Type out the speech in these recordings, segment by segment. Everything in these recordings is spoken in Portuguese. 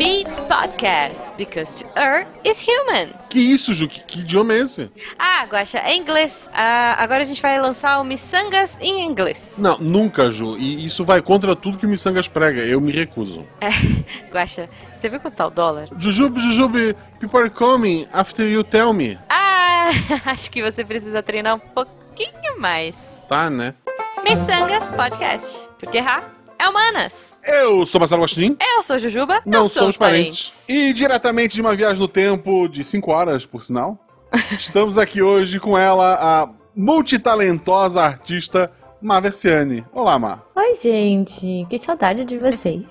Beats Podcast, because to err is human. Que isso, Ju? Que, que idioma é esse? Ah, Guaxa, é inglês. Ah, agora a gente vai lançar o Missangas em inglês. Não, nunca, Ju. E isso vai contra tudo que o Missangas prega. Eu me recuso. É, Guaxa, você viu quanto tá o dólar? Jujube, Jujube, people are coming after you tell me. Ah, acho que você precisa treinar um pouquinho mais. Tá, né? Missangas Podcast, porque errar é humanas. Eu sou Marcelo Gostin. Eu sou Jujuba. Não, somos parentes. E diretamente de uma viagem no tempo de 5 horas, por sinal, estamos aqui hoje com ela, a multitalentosa artista Maversiane. Olá, Mar. Oi, gente. Que saudade de vocês.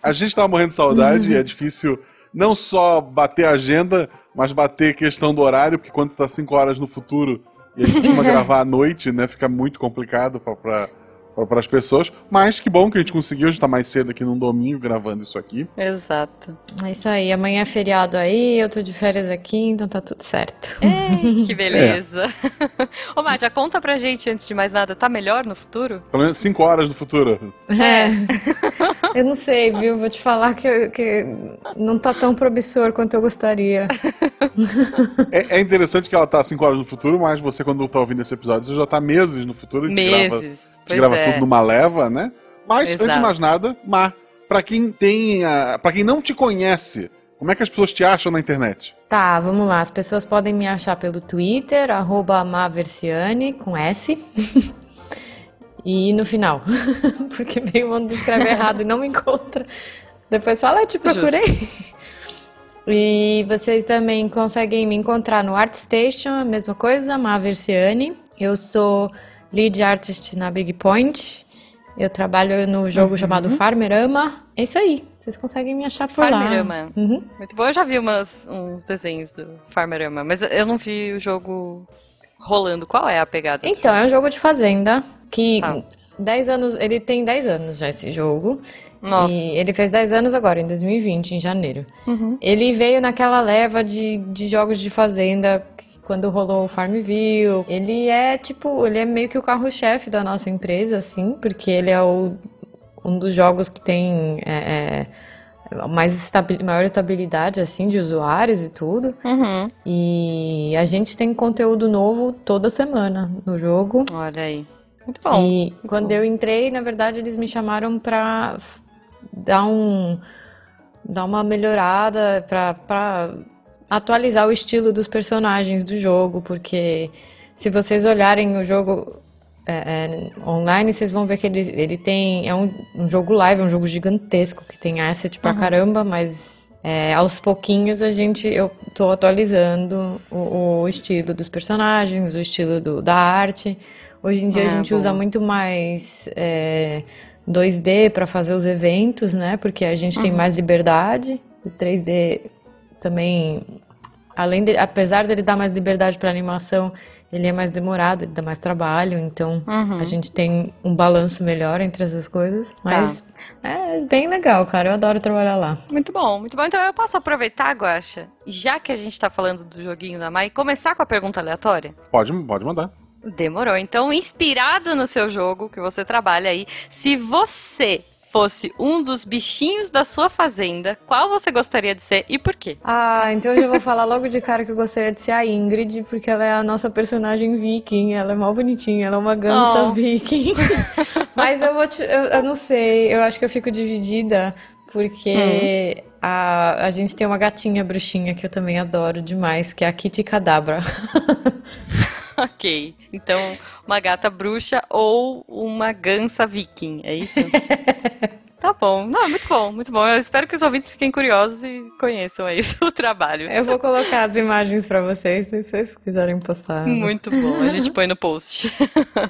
A gente tava morrendo de saudade e é difícil não só bater a agenda, mas bater questão do horário, porque quando tá 5 horas no futuro e a gente costuma gravar à noite, né, fica muito complicado pra, pra, para as pessoas. Mas que bom que a gente conseguiu, a gente tá mais cedo aqui num domingo gravando isso aqui. Exato. É isso aí. Amanhã é feriado aí, eu tô de férias aqui, então tá tudo certo. Ei, que beleza. Ô, Mádia, conta pra gente, antes de mais nada, tá melhor no futuro? Pelo menos 5 horas no futuro. É. eu não sei, viu? Vou te falar que, que não tá tão promissor quanto eu gostaria. É, é interessante que ela tá 5 horas no futuro, mas você, quando tá ouvindo esse episódio, você já tá meses no futuro. Grava, Meses. gente Pois grava é. Tudo numa leva, né? Mas, Exato. antes de mais nada, Mar, pra quem tem. a- Pra quem não te conhece, como é que as pessoas te acham na internet? Tá, vamos lá. As pessoas podem me achar pelo Twitter, arroba Maversiane, com S. E no final. Porque meio mundo escreve errado e não me encontra. Depois fala, eu te procurei. E vocês também conseguem me encontrar no ArtStation, a mesma coisa, Maversiane. Eu sou lead artist na Big Point. Eu trabalho no jogo chamado Farmerama. É isso aí. Vocês conseguem me achar por lá. Farmerama. Uhum. Muito bom. Eu já vi umas, uns desenhos do Farmerama, mas eu não vi o jogo rolando. Qual é a pegada? Então, é um jogo de fazenda que Tá. 10 anos, ele tem 10 anos já esse jogo. Nossa. E ele fez 10 anos agora, em 2020, em janeiro. Uhum. Ele veio naquela leva de, de jogos de fazenda quando rolou o Farmville. Ele é tipo, ele é meio que o carro-chefe da nossa empresa, assim, porque ele é o- um dos jogos que tem é, é, mais estabi- maior estabilidade assim de usuários e tudo. Uhum. E a gente tem conteúdo novo toda semana no jogo. Olha aí. Muito bom. E quando eu entrei, na verdade, eles me chamaram pra dar um dar uma melhorada pra atualizar o estilo dos personagens do jogo, porque se vocês olharem o jogo é, é, online, vocês vão ver que ele, ele tem é um, um jogo live, um jogo gigantesco que tem asset pra caramba, mas é, aos pouquinhos a gente eu tô atualizando o, o estilo dos personagens, o estilo do- da arte. Hoje em dia a Ah, gente bom. usa muito mais é, 2D para fazer os eventos, né? Porque a gente tem mais liberdade. O 3D também, além de, apesar dele dar mais liberdade para animação, ele é mais demorado, ele dá mais trabalho. Então a gente tem um balanço melhor entre essas coisas. Mas é bem legal, cara. Eu adoro trabalhar lá. Muito bom, muito bom. Então eu posso aproveitar, Guaxa, já que a gente tá falando do joguinho da Mai, começar com a pergunta aleatória? Pode, pode mandar. Demorou. Então, inspirado no seu jogo que você trabalha aí, se você fosse um dos bichinhos da sua fazenda, qual você gostaria de ser e por quê? Ah, então eu já vou falar logo de cara que eu gostaria de ser a Ingrid, porque ela é a nossa personagem viking, ela é mal bonitinha, ela é uma gansa Oh. viking. Mas eu vou te, eu, eu não sei, eu acho que eu fico dividida, porque a, a gente tem uma gatinha bruxinha que eu também adoro demais, que é a Kitty Cadabra. Ok. Então, uma gata bruxa ou uma gansa viking, é isso? Tá bom. Não, muito bom, muito bom. Eu espero que os ouvintes fiquem curiosos e conheçam aí o trabalho. Eu vou colocar as imagens pra vocês, se vocês quiserem postar. Muito bom. A gente põe no post.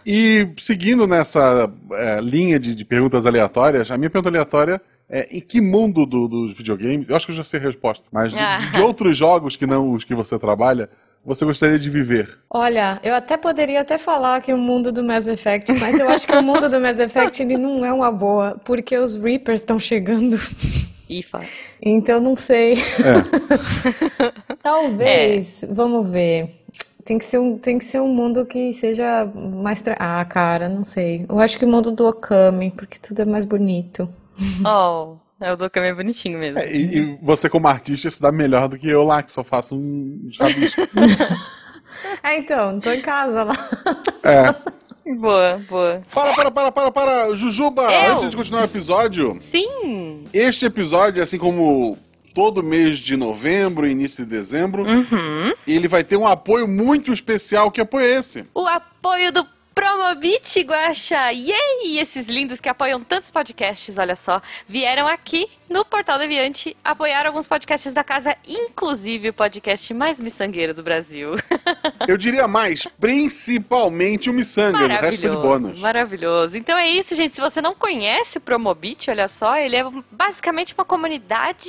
E seguindo nessa é, linha de, de perguntas aleatórias, a minha pergunta aleatória é em que mundo do- dos videogames, eu acho que eu já sei a resposta, mas de, Ah. de outros jogos que não os que você trabalha, você gostaria de viver? Olha, eu até poderia até falar que o mundo do Mass Effect, mas eu acho que o mundo do Mass Effect ele não é uma boa, porque os Reapers estão chegando. IFA. Então não sei. É. Talvez, vamos ver. Tem que ser um, tem que ser um mundo que seja mais tra... Ah, cara, não sei. Eu acho que o mundo do Okami, porque tudo é mais bonito. Oh, É o Dokkan é bonitinho mesmo. É, e, e você, como artista, se dá melhor do que eu lá, que só faço um rabisco. É, então, tô em casa lá. É. Boa, boa. Para, para, para, para, para! Jujuba, Eu? antes de continuar o episódio, Sim! este episódio, assim como todo mês de novembro início de dezembro, Uhum. ele vai ter um apoio muito especial. Que apoio é esse? O apoio do Promobit, Guaxa! Yay! Esses lindos que apoiam tantos podcasts, olha só, vieram aqui no Portal Deviante apoiar alguns podcasts da casa, inclusive o podcast mais miçangueiro do Brasil. Eu diria mais, principalmente o Missangas, o resto foi de bônus. Maravilhoso. Então é isso, gente. Se você não conhece o Promobit, olha só, ele é basicamente uma comunidade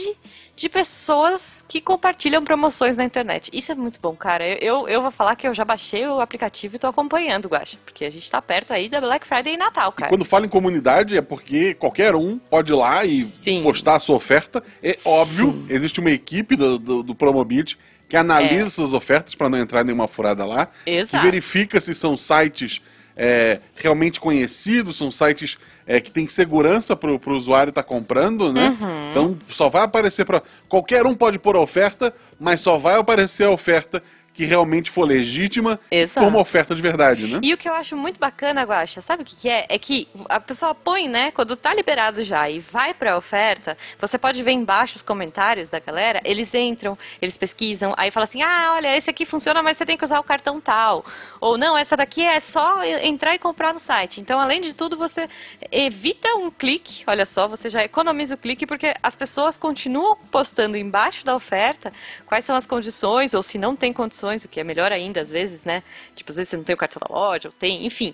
de pessoas que compartilham promoções na internet. Isso é muito bom, cara. Eu, eu, eu vou falar que eu já baixei o aplicativo e tô acompanhando, Guaxa, porque a gente tá perto aí da Black Friday e Natal, cara. Quando fala em comunidade é porque qualquer um pode ir lá e Sim. postar a sua oferta. É óbvio, existe uma equipe do, do, do Promobit que analisa É. essas ofertas para não entrar nenhuma furada lá. Que Exato. verifica se são sites é, realmente conhecidos, são sites é, que têm segurança para o usuário estar comprando, né? Uhum. Então só vai aparecer para. Qualquer um pode pôr a oferta, mas só vai aparecer a oferta que realmente for legítima Exato. for uma oferta de verdade, né? E o que eu acho muito bacana, Guaxa, sabe o que, que é? É que a pessoa põe, né, quando tá liberado já e vai pra oferta, você pode ver embaixo os comentários da galera, eles entram, eles pesquisam, aí fala assim, ah, olha, esse aqui funciona, mas você tem que usar o cartão tal. Ou não, essa daqui é só entrar e comprar no site. Então, além de tudo, você evita um clique, olha só, você já economiza o clique, porque as pessoas continuam postando embaixo da oferta quais são as condições, ou se não tem condições, o que é melhor ainda às vezes, né? Tipo, às vezes você não tem o cartão da loja, ou tem, enfim.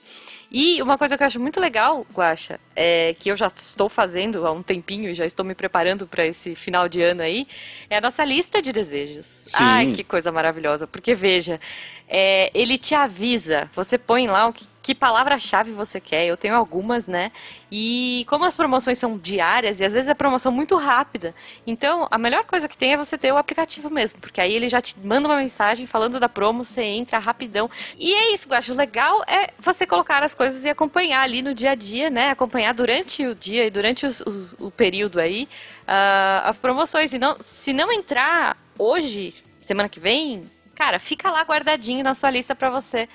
E uma coisa que eu acho muito legal, Guaxa, é que eu já estou fazendo há um tempinho e já estou me preparando para esse final de ano aí, é a nossa lista de desejos. Sim. Ai, que coisa maravilhosa. Porque veja, é, ele te avisa, você põe lá o que, que palavra-chave você quer. Eu tenho algumas, né? E como as promoções são diárias e às vezes é promoção muito rápida, então a melhor coisa que tem é você ter o aplicativo mesmo, porque aí ele já te manda uma mensagem falando da promo, você entra rapidão. E é isso, Guacho. O legal é você colocar as coisas e acompanhar ali no dia a dia, né? Acompanhar durante o dia e durante os- os- o período aí ah, as promoções. E não, se não entrar hoje, semana que vem, cara, fica lá guardadinho na sua lista pra você,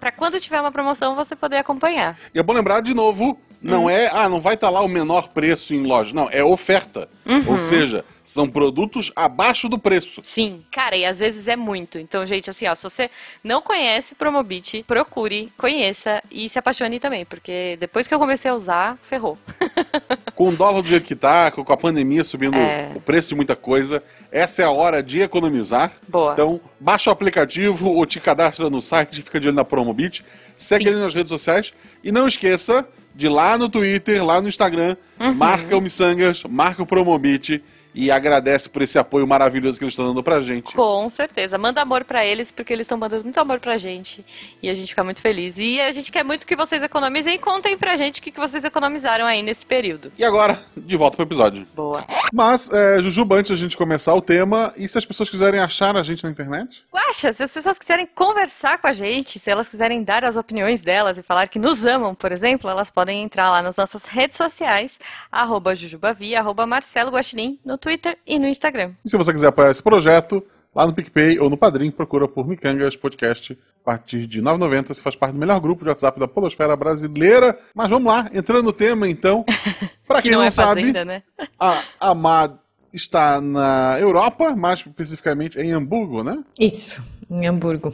Pra quando tiver uma promoção você poder acompanhar. E é bom lembrar de novo, não é, ah, não vai estar lá o menor preço em loja. Não, é oferta. Ou seja, são produtos abaixo do preço. Sim, cara, e às vezes é muito. Então, gente, assim, ó, se você não conhece Promobit, procure, conheça e se apaixone também, porque depois que eu comecei a usar, ferrou. Com o dólar do jeito que tá, com a pandemia subindo É. o preço de muita coisa, essa é a hora de economizar. Boa. Então, baixa o aplicativo ou te cadastra no site e fica de olho na Promobit. Segue Sim. ele nas redes sociais. E não esqueça de lá no Twitter, lá no Instagram, Uhum. marca o Missangas, marca o Promobit e agradece por esse apoio maravilhoso que eles estão dando pra gente. Com certeza. Manda amor pra eles, porque eles estão mandando muito amor pra gente. E a gente fica muito feliz. E a gente quer muito que vocês economizem e contem pra gente o que que vocês economizaram aí nesse período. E agora, de volta pro episódio. Boa. Mas, é, Jujuba, antes da gente começar o tema, e se as pessoas quiserem achar a gente na internet? Guaxa, se as pessoas quiserem conversar com a gente, se elas quiserem dar as opiniões delas e falar que nos amam, por exemplo, elas podem entrar lá nas nossas redes sociais, arroba Jujubavi, arroba Marcelo Guaxinim, no Twitter e no Instagram. E se você quiser apoiar esse projeto, lá no PicPay ou no Padrim, procura por Micangas Podcast. A partir de R$ 9,90 você faz parte do melhor grupo de WhatsApp da Polosfera Brasileira. Mas vamos lá, entrando no tema então. Pra Que quem não, não, é sabe, fazenda, né? a Amad está na Europa, mais especificamente em Hamburgo, né? Isso, em Hamburgo.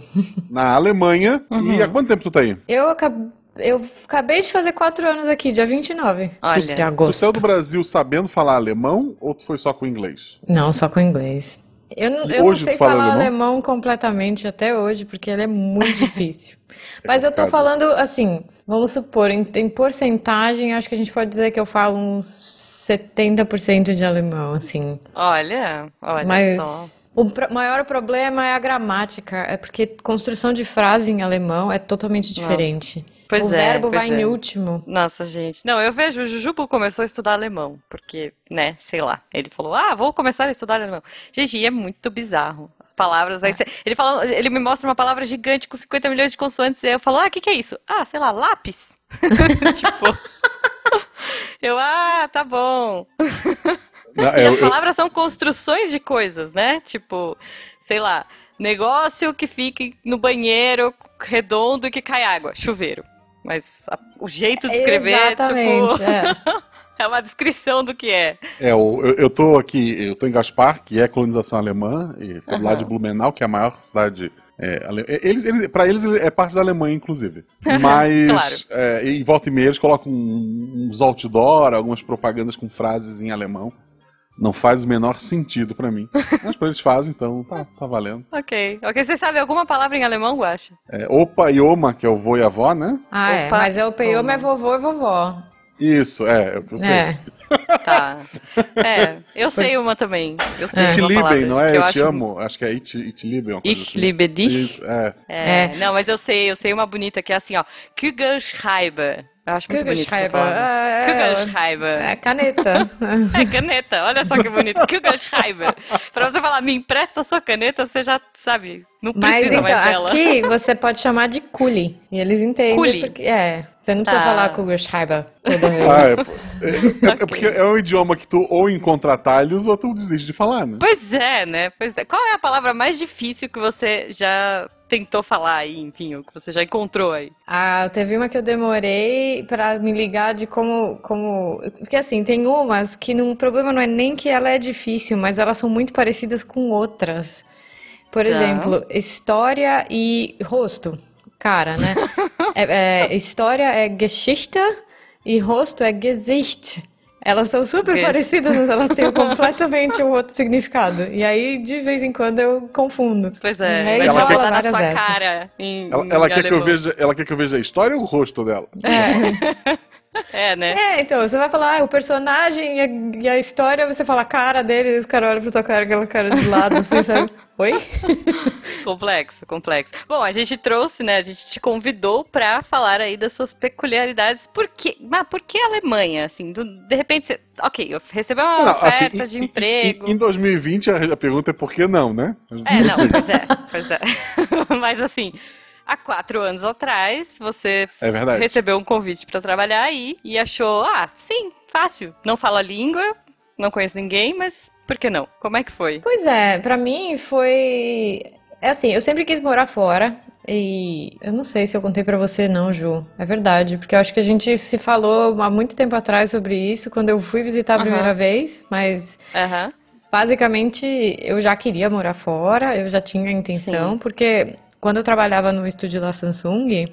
Na Alemanha. Uhum. E há quanto tempo tu tá aí? Eu acabei, eu acabei de fazer quatro anos aqui, dia 29 Olha. de Tu agosto. saiu do Brasil sabendo falar alemão ou tu foi só com inglês? Não, só com inglês. Eu não, eu não sei tu fala falar alemão? alemão? completamente até hoje, porque ele é muito difícil. Mas eu tô falando assim, vamos supor, em, em porcentagem, acho que a gente pode dizer que eu falo uns 70% de alemão, assim. Olha, olha só. Mas o pro- maior problema é a gramática, é porque construção de frase em alemão é totalmente diferente. Pois o é, verbo pois vai em é. último. Nossa, gente. Não, eu vejo, o Jujubu começou a estudar alemão, porque, né, sei lá. Ele falou, ah, vou começar a estudar alemão. Gente, e é muito bizarro. As palavras. Aí você- ele, fala, ele me mostra uma palavra gigante com 50 milhões de consoantes, e aí eu falo, ah, o que que é isso? Ah, sei lá, lápis. tipo. Eu, ah, tá bom. Não, E eu- as eu- palavras são construções de coisas, né? Tipo, sei lá, negócio que fica no banheiro redondo e que cai água, chuveiro. Mas a- o jeito de escrever, Exatamente, tipo, é. é uma descrição do que é. É, o- eu, eu tô aqui, eu tô em Gaspar, que é colonização alemã, e lado Aham. de Blumenau, que é a maior cidade. É, ale- eles, eles, pra eles é parte da Alemanha, inclusive. Mas, é, e volta e meia, eles colocam uns outdoor, algumas propagandas com frases em alemão. Não faz o menor sentido pra mim. Mas pra eles fazem, então tá, tá valendo. Ok. Ok, você sabe alguma palavra em alemão, Guaxa? É, opa e oma, que é o vô e avó, né? Ah, é. Opa. Mas é o Peioma é vovô e vovó. Isso, é, é eu sei. É. Tá. É, eu sei uma também. Eu sei É. Uma palavra não é? Eu, eu te acho- amo. Acho que é it, it lieben. uma coisa Ich assim. liebe dich. Isso, é. É, É. Não, mas eu sei, eu sei uma bonita que é assim, ó. Kugelschreiber. Eu acho muito bonito Kugelschreiber. É, Kugelschreiber. é caneta. É caneta, olha só que bonito. Kugelschreiber. Pra você falar, me empresta a sua caneta, você já sabe, não Mas precisa então, mais dela. aqui você pode chamar de Kuli. E eles entendem. Kuli. Porque, é, você não precisa Tá. falar Kugelschreiber toda vez. Ah, é. É, é- é Ok. porque é um idioma que tu ou encontra atalhos ou tu desiste de falar, né? Pois é, né? Pois é. Qual é a palavra mais difícil que você já tentou falar aí, enfim, ou que você já encontrou aí? Ah, teve uma que eu demorei pra me ligar de como, como... Porque assim, tem umas que não, o problema não é nem que ela é difícil, mas elas são muito parecidas com outras. Por Tá. exemplo, história e rosto. Cara, né? É- é, história é Geschichte e rosto é Gesicht. Elas são super Ges- parecidas, mas elas têm completamente um outro significado. E aí, de vez em quando, eu confundo. Pois é, Ela quer- falar na sua dessas. cara em, Ela, em ela quer que eu veja, ela quer que eu veja a história ou o rosto dela? É. É, né? É, então, você vai falar ah, o personagem e a, e a história, você fala a cara dele, e os caras olham pra tua cara, aquela cara de lado, assim, sabe? Oi? Complexo, complexo. Bom, a gente trouxe, né? A gente te convidou pra falar aí das suas peculiaridades. Por quê? Mas por que a Alemanha? Assim, do- de repente você. Ok, eu recebi uma Não, oferta assim, de em- emprego. Em, em 2020 a, a pergunta é por que não, né? É, não, pois é, pois é. Mas assim, há quatro anos atrás, você É verdade. recebeu um convite pra trabalhar aí e achou, ah, sim, fácil. Não falo a língua, não conheço ninguém, mas por que não? Como é que foi? Pois é, pra mim foi. É assim, eu sempre quis morar fora. E eu não sei se eu contei pra você, não, Ju. É verdade, porque eu acho que a gente se falou há muito tempo atrás sobre isso, quando eu fui visitar a primeira vez, mas Aham. Basicamente, eu já queria morar fora, eu já tinha a intenção, Sim. porque quando eu trabalhava no estúdio da Samsung,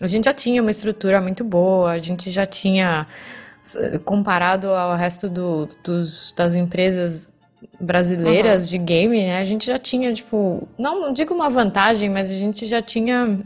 a gente já tinha uma estrutura muito boa, a gente já tinha, comparado ao resto do- dos, das empresas brasileiras de game, né? A gente já tinha, tipo, não, não digo uma vantagem, mas a gente já tinha,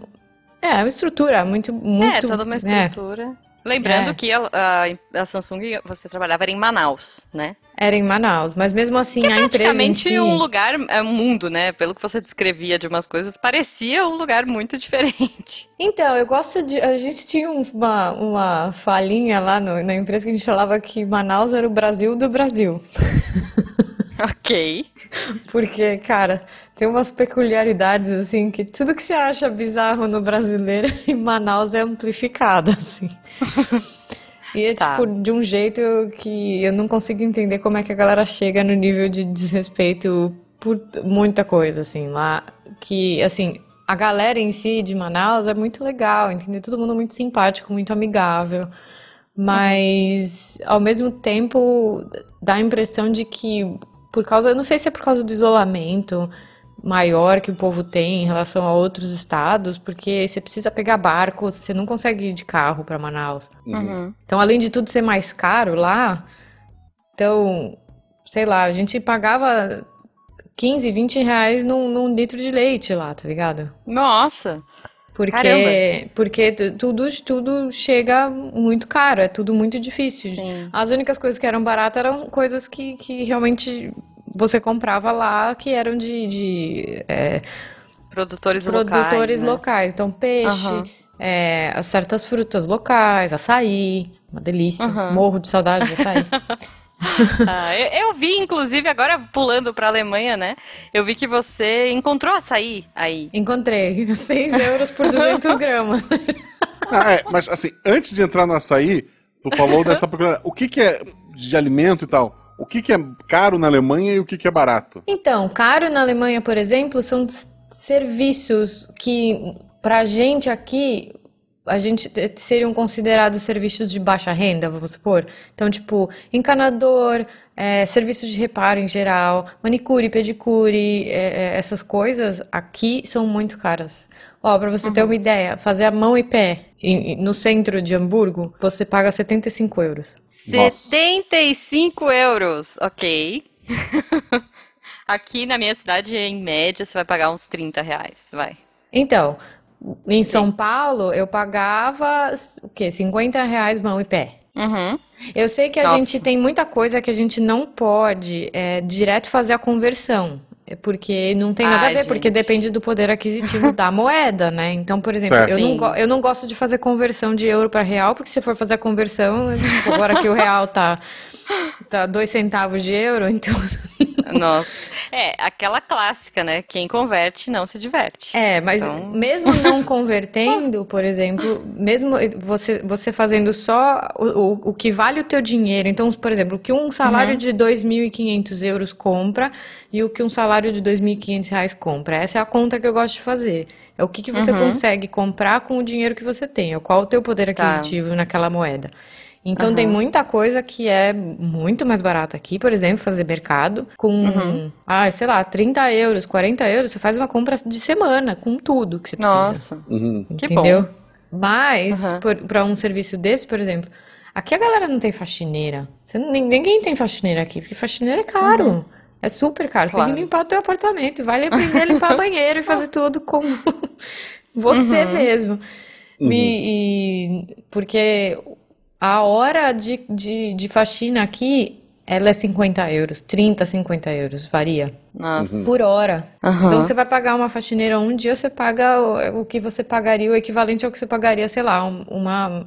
é, uma estrutura muito, muito... é, toda uma é, estrutura. Lembrando É. que a, a- a Samsung, você trabalhava em Manaus, né? era em Manaus, mas mesmo assim Que é a empresa em praticamente si... um lugar, é um mundo, né? Pelo que você descrevia de umas coisas, parecia um lugar muito diferente. Então, eu gosto de. A gente tinha um- uma, uma falinha lá no- na empresa que a gente falava que Manaus era o Brasil do Brasil. Ok. Porque, cara, tem umas peculiaridades, assim, que tudo que você acha bizarro no brasileiro, em Manaus é amplificado, assim. E é, Tá. tipo, de um jeito que eu não consigo entender como é que a galera chega no nível de desrespeito por muita coisa, assim, lá. Que, assim, a galera em si de Manaus é muito legal, entendeu? Todo mundo muito simpático, muito amigável. Mas, ao mesmo tempo, dá a impressão de que, por causa, eu não sei se é por causa do isolamento maior que o povo tem em relação a outros estados, porque você precisa pegar barco, você não consegue ir de carro para Manaus. Uhum. Então, além de tudo ser mais caro lá, então, sei lá, a gente pagava 15, 20 reais num, num litro de leite lá, tá ligado? Nossa. Porque, Caramba. porque tu- tudo, tudo chega muito caro, é tudo muito difícil. Sim. As únicas coisas que eram baratas eram coisas que, que realmente você comprava lá, que eram de, de, é, Produtores, produtores locais, né? locais. Então, peixe, Aham. é, as certas frutas locais, açaí, uma delícia. Aham. Morro de saudade de açaí. Ah, eu, eu vi, inclusive, agora pulando pra Alemanha, né? Eu vi que você encontrou açaí aí. Encontrei, 6 euros por 200 gramas. Ah, é, mas assim, antes de entrar no açaí, tu falou dessa procura. O que, que é de alimento e tal? o que, que é caro na Alemanha e o que, que é barato? Então, caro na Alemanha, por exemplo, são serviços que, pra gente aqui, a gente te- seriam considerados serviços de baixa renda, vamos supor. Então, tipo, encanador, é, serviços de reparo em geral, manicure, pedicure, é, é, essas coisas aqui são muito caras. Ó, pra você ter uma ideia, fazer a mão e pé em- no centro de Hamburgo, você paga 75 euros. Nossa. 75 euros, ok. Aqui na minha cidade, em média, você vai pagar uns 30 reais, vai. Então, em São Paulo, eu pagava o quê? 50 reais mão e pé. Uhum. Eu sei que a Nossa. gente tem muita coisa que a gente não pode é, direto fazer a conversão. é Porque não tem nada a Ai, ver, porque gente. depende do poder aquisitivo da moeda, né? Então, por exemplo, Certo. eu não, Sim. eu não gosto de fazer conversão de euro para real, porque se for fazer a conversão, tipo, agora que o real tá, tá dois centavos de euro, então Nossa. É, aquela clássica, né? Quem converte não se diverte. É, mas Então- mesmo não convertendo, por exemplo, mesmo você, você fazendo só o, o, o que vale o teu dinheiro, então, por exemplo, o que um salário de 2.500 euros compra e o que um salário de 2.500 reais compra. Essa é a conta que eu gosto de fazer. É o que, que você consegue comprar com o dinheiro que você tem, é qual o teu poder Tá. aquisitivo naquela moeda. Então tem muita coisa que é muito mais barata aqui, por exemplo, fazer mercado com, ah, sei lá, 30 euros, 40 euros, você faz uma compra de semana com tudo que você precisa. Nossa, Uhum. que entendeu? bom. Mas, para um serviço desse, por exemplo, aqui a galera não tem faxineira. Você ninguém tem faxineira aqui, porque faxineira é caro. É super caro. Você tem Claro. que limpar o teu apartamento. Vai aprender a limpar banheiro e fazer tudo com você mesmo. E, e- porque a hora de, de, de faxina aqui, ela é 50 euros. 30, 50 euros, varia. Nossa. Por hora. Aham. Então você vai pagar uma faxineira um dia, você paga o, o que você pagaria, o equivalente ao que você pagaria, sei lá, um- uma,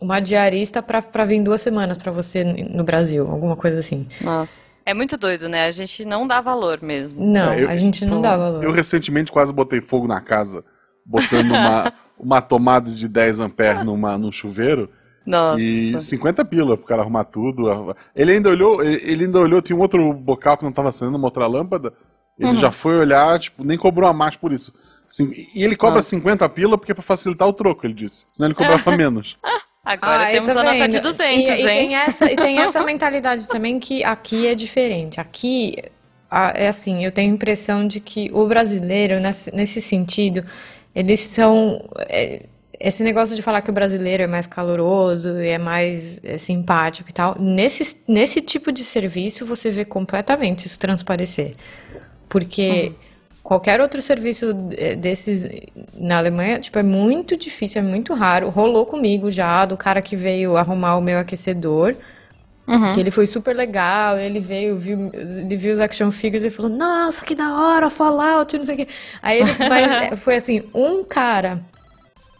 uma diarista pra vir duas semanas pra você no Brasil, alguma coisa assim. Nossa. É muito doido, né? A gente não dá valor mesmo. Não, É, eu- a gente não dá valor. Eu recentemente quase botei fogo na casa, botando uma, uma tomada de 10 amperes numa, num chuveiro Nossa. e 50 pila pro cara arrumar tudo. Ele ainda olhou, ele ainda olhou, tinha um outro bocal que não tava acendendo, uma outra lâmpada. Ele Uhum. já foi olhar, tipo, nem cobrou a mais por isso. Assim, e ele cobra Nossa. 50 pila porque é pra facilitar o troco, ele disse. Senão ele cobrava menos. Agora Ai, temos a nota de 200, e, e hein? tem essa, e tem essa mentalidade também que aqui é diferente. Aqui, a- é assim, eu tenho a impressão de que o brasileiro, nesse, nesse sentido, eles são. é, esse negócio de falar que o brasileiro é mais caloroso e é mais é, simpático e tal, nesse, nesse tipo de serviço você vê completamente isso transparecer. Porque qualquer outro serviço eh, desses na Alemanha, tipo, é muito difícil, é muito raro. Rolou comigo já, do cara que veio arrumar o meu aquecedor. Que ele foi super legal, ele veio, viu, ele viu os action figures e falou, nossa, que da hora, Fallout, não sei o quê. Aí ele, mas foi assim, um cara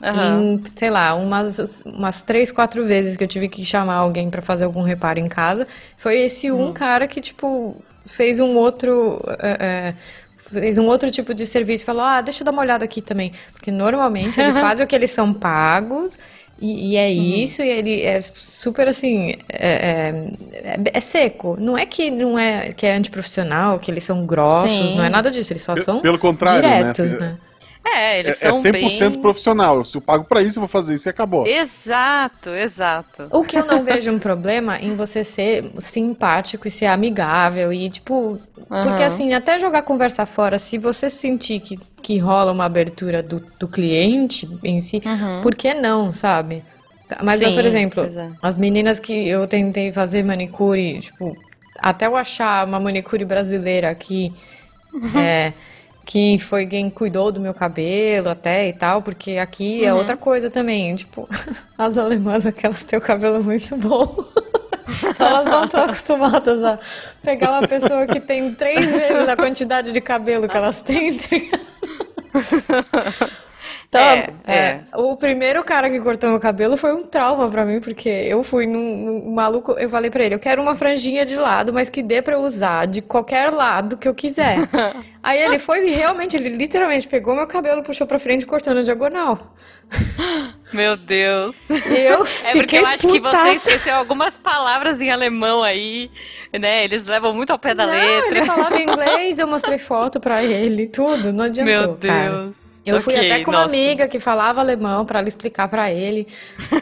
Aham. em, sei lá, umas, umas três, quatro vezes que eu tive que chamar alguém pra fazer algum reparo em casa. Foi esse um cara que, tipo, fez um outro. é, é, fez um outro tipo de serviço e falou: Ah, deixa eu dar uma olhada aqui também. Porque normalmente eles fazem o que eles são pagos. E, e é isso, e ele é super assim, é, é, é seco. Não é que não é que é antiprofissional, que eles são grossos, Sim. não é nada disso, eles só Pe- são pelo contrário, né, diretos, assim, né? É, É, eles é são 100% bem... profissional. Se eu pago pra isso, eu vou fazer isso e acabou. Exato, exato. O que eu não vejo um problema em você ser simpático e ser amigável e, tipo. Porque, Aham. assim, até jogar conversa fora, se você sentir que, que rola uma abertura do, do cliente em si, por que não, sabe? Mas, eu, Sim, por exemplo, é. as meninas que eu tentei fazer manicure, tipo, até eu achar uma manicure brasileira aqui, é, que foi quem cuidou do meu cabelo até e tal, porque aqui é outra coisa também, tipo, as alemãs, aquelas têm o cabelo muito bom. Elas não estão acostumadas a pegar uma pessoa que tem três vezes a quantidade de cabelo que elas têm. tá? Então, É, é, é. o primeiro cara que cortou meu cabelo foi um trauma pra mim, porque eu fui num, num maluco, eu falei pra ele, eu quero uma franjinha de lado, mas que dê pra eu usar de qualquer lado que eu quiser. Aí ele foi e realmente, ele literalmente pegou meu cabelo, puxou pra frente, cortando a diagonal. Meu Deus. Eu É porque fiquei eu acho que você esqueceu algumas palavras em alemão aí, né? Eles levam muito ao pé da Não, letra. ele falava inglês, eu mostrei foto pra ele, tudo, não adiantou, Meu cara. Deus. Eu fui Ok, até com uma nossa. amiga que falava alemão pra ela explicar pra ele.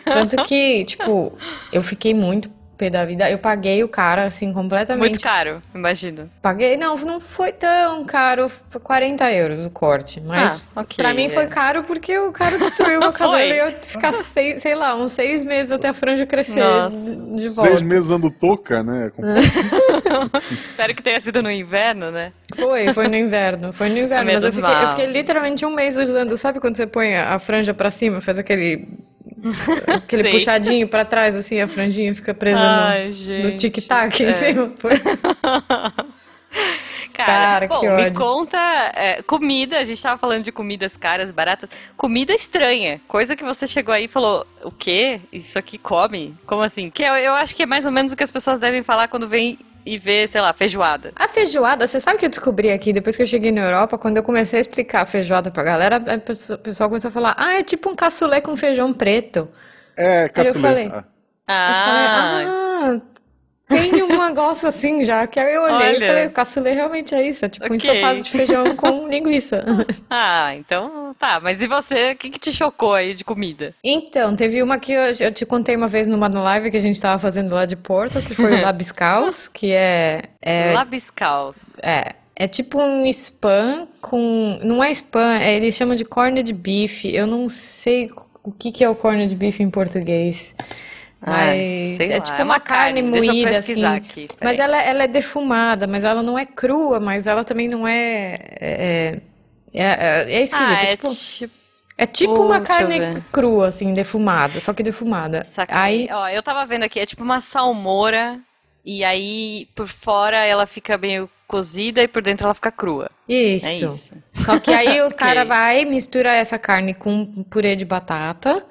Tanto que, tipo, eu fiquei muito pé da vida. Eu paguei o cara, assim, completamente. Muito caro, imagino. Paguei, não, não foi tão caro, foi 40 euros o corte. Mas Ah, ok, pra mim foi é. caro porque o cara destruiu meu cabelo e eu ficar, seis, sei lá, uns seis meses até a franja crescer Nossa. de volta. Seis meses usando touca, né? Espero que tenha sido no inverno, né? Foi, foi no inverno, foi no inverno. Mas eu fiquei, eu fiquei literalmente um mês usando, sabe quando você põe a a franja pra cima, faz aquele aquele Sei. puxadinho pra trás, assim, a franjinha fica presa Ai, no, gente. no tic-tac em É. cima. Foi- Cara, Cara, bom, que me ódio. conta é, comida, a gente tava falando de comidas caras, baratas, comida estranha, coisa que você chegou aí e falou, o quê? Isso aqui come? Como assim? Que eu, eu acho que é mais ou menos o que as pessoas devem falar quando vem e vê, sei lá, feijoada. A feijoada, você sabe o que eu descobri aqui depois que eu cheguei na Europa, quando eu comecei a explicar a feijoada pra galera, o pessoal começou a falar: "Ah, é tipo um cassoulet com feijão preto". É, caçulê. falei. Ah, Ah, Eu falei: "Ah, tem um negócio assim já". Que aí eu olhei Olha. e falei: "O cassoulet realmente é isso, é tipo um Ok. ensopado de feijão com linguiça". ah, então tá, mas e você, o que, que te chocou aí de comida? Então, teve uma que eu, eu te contei uma vez numa live que a gente tava fazendo lá de Porto, que foi o Labiscaus, que é, é Labiscaus. É, é tipo um spam com. Não é spam, é, eles chamam de corned beef. Eu não sei o que que é o corned beef em português. Mas é lá, tipo é uma uma carne carne, moída assim. aqui. Mas ela, ela é defumada, mas ela não é crua, mas ela também não é. É, é, é, é esquisito. Ah, é tipo, tipo. é tipo Oh, uma carne crua, assim, defumada, só que defumada. Saquei. Aí Ó, eu tava vendo aqui, é tipo uma salmoura, e aí por fora ela fica meio cozida e por dentro ela fica crua. Isso. É isso. Só que aí o cara Ok. vai, mistura essa carne com purê de batata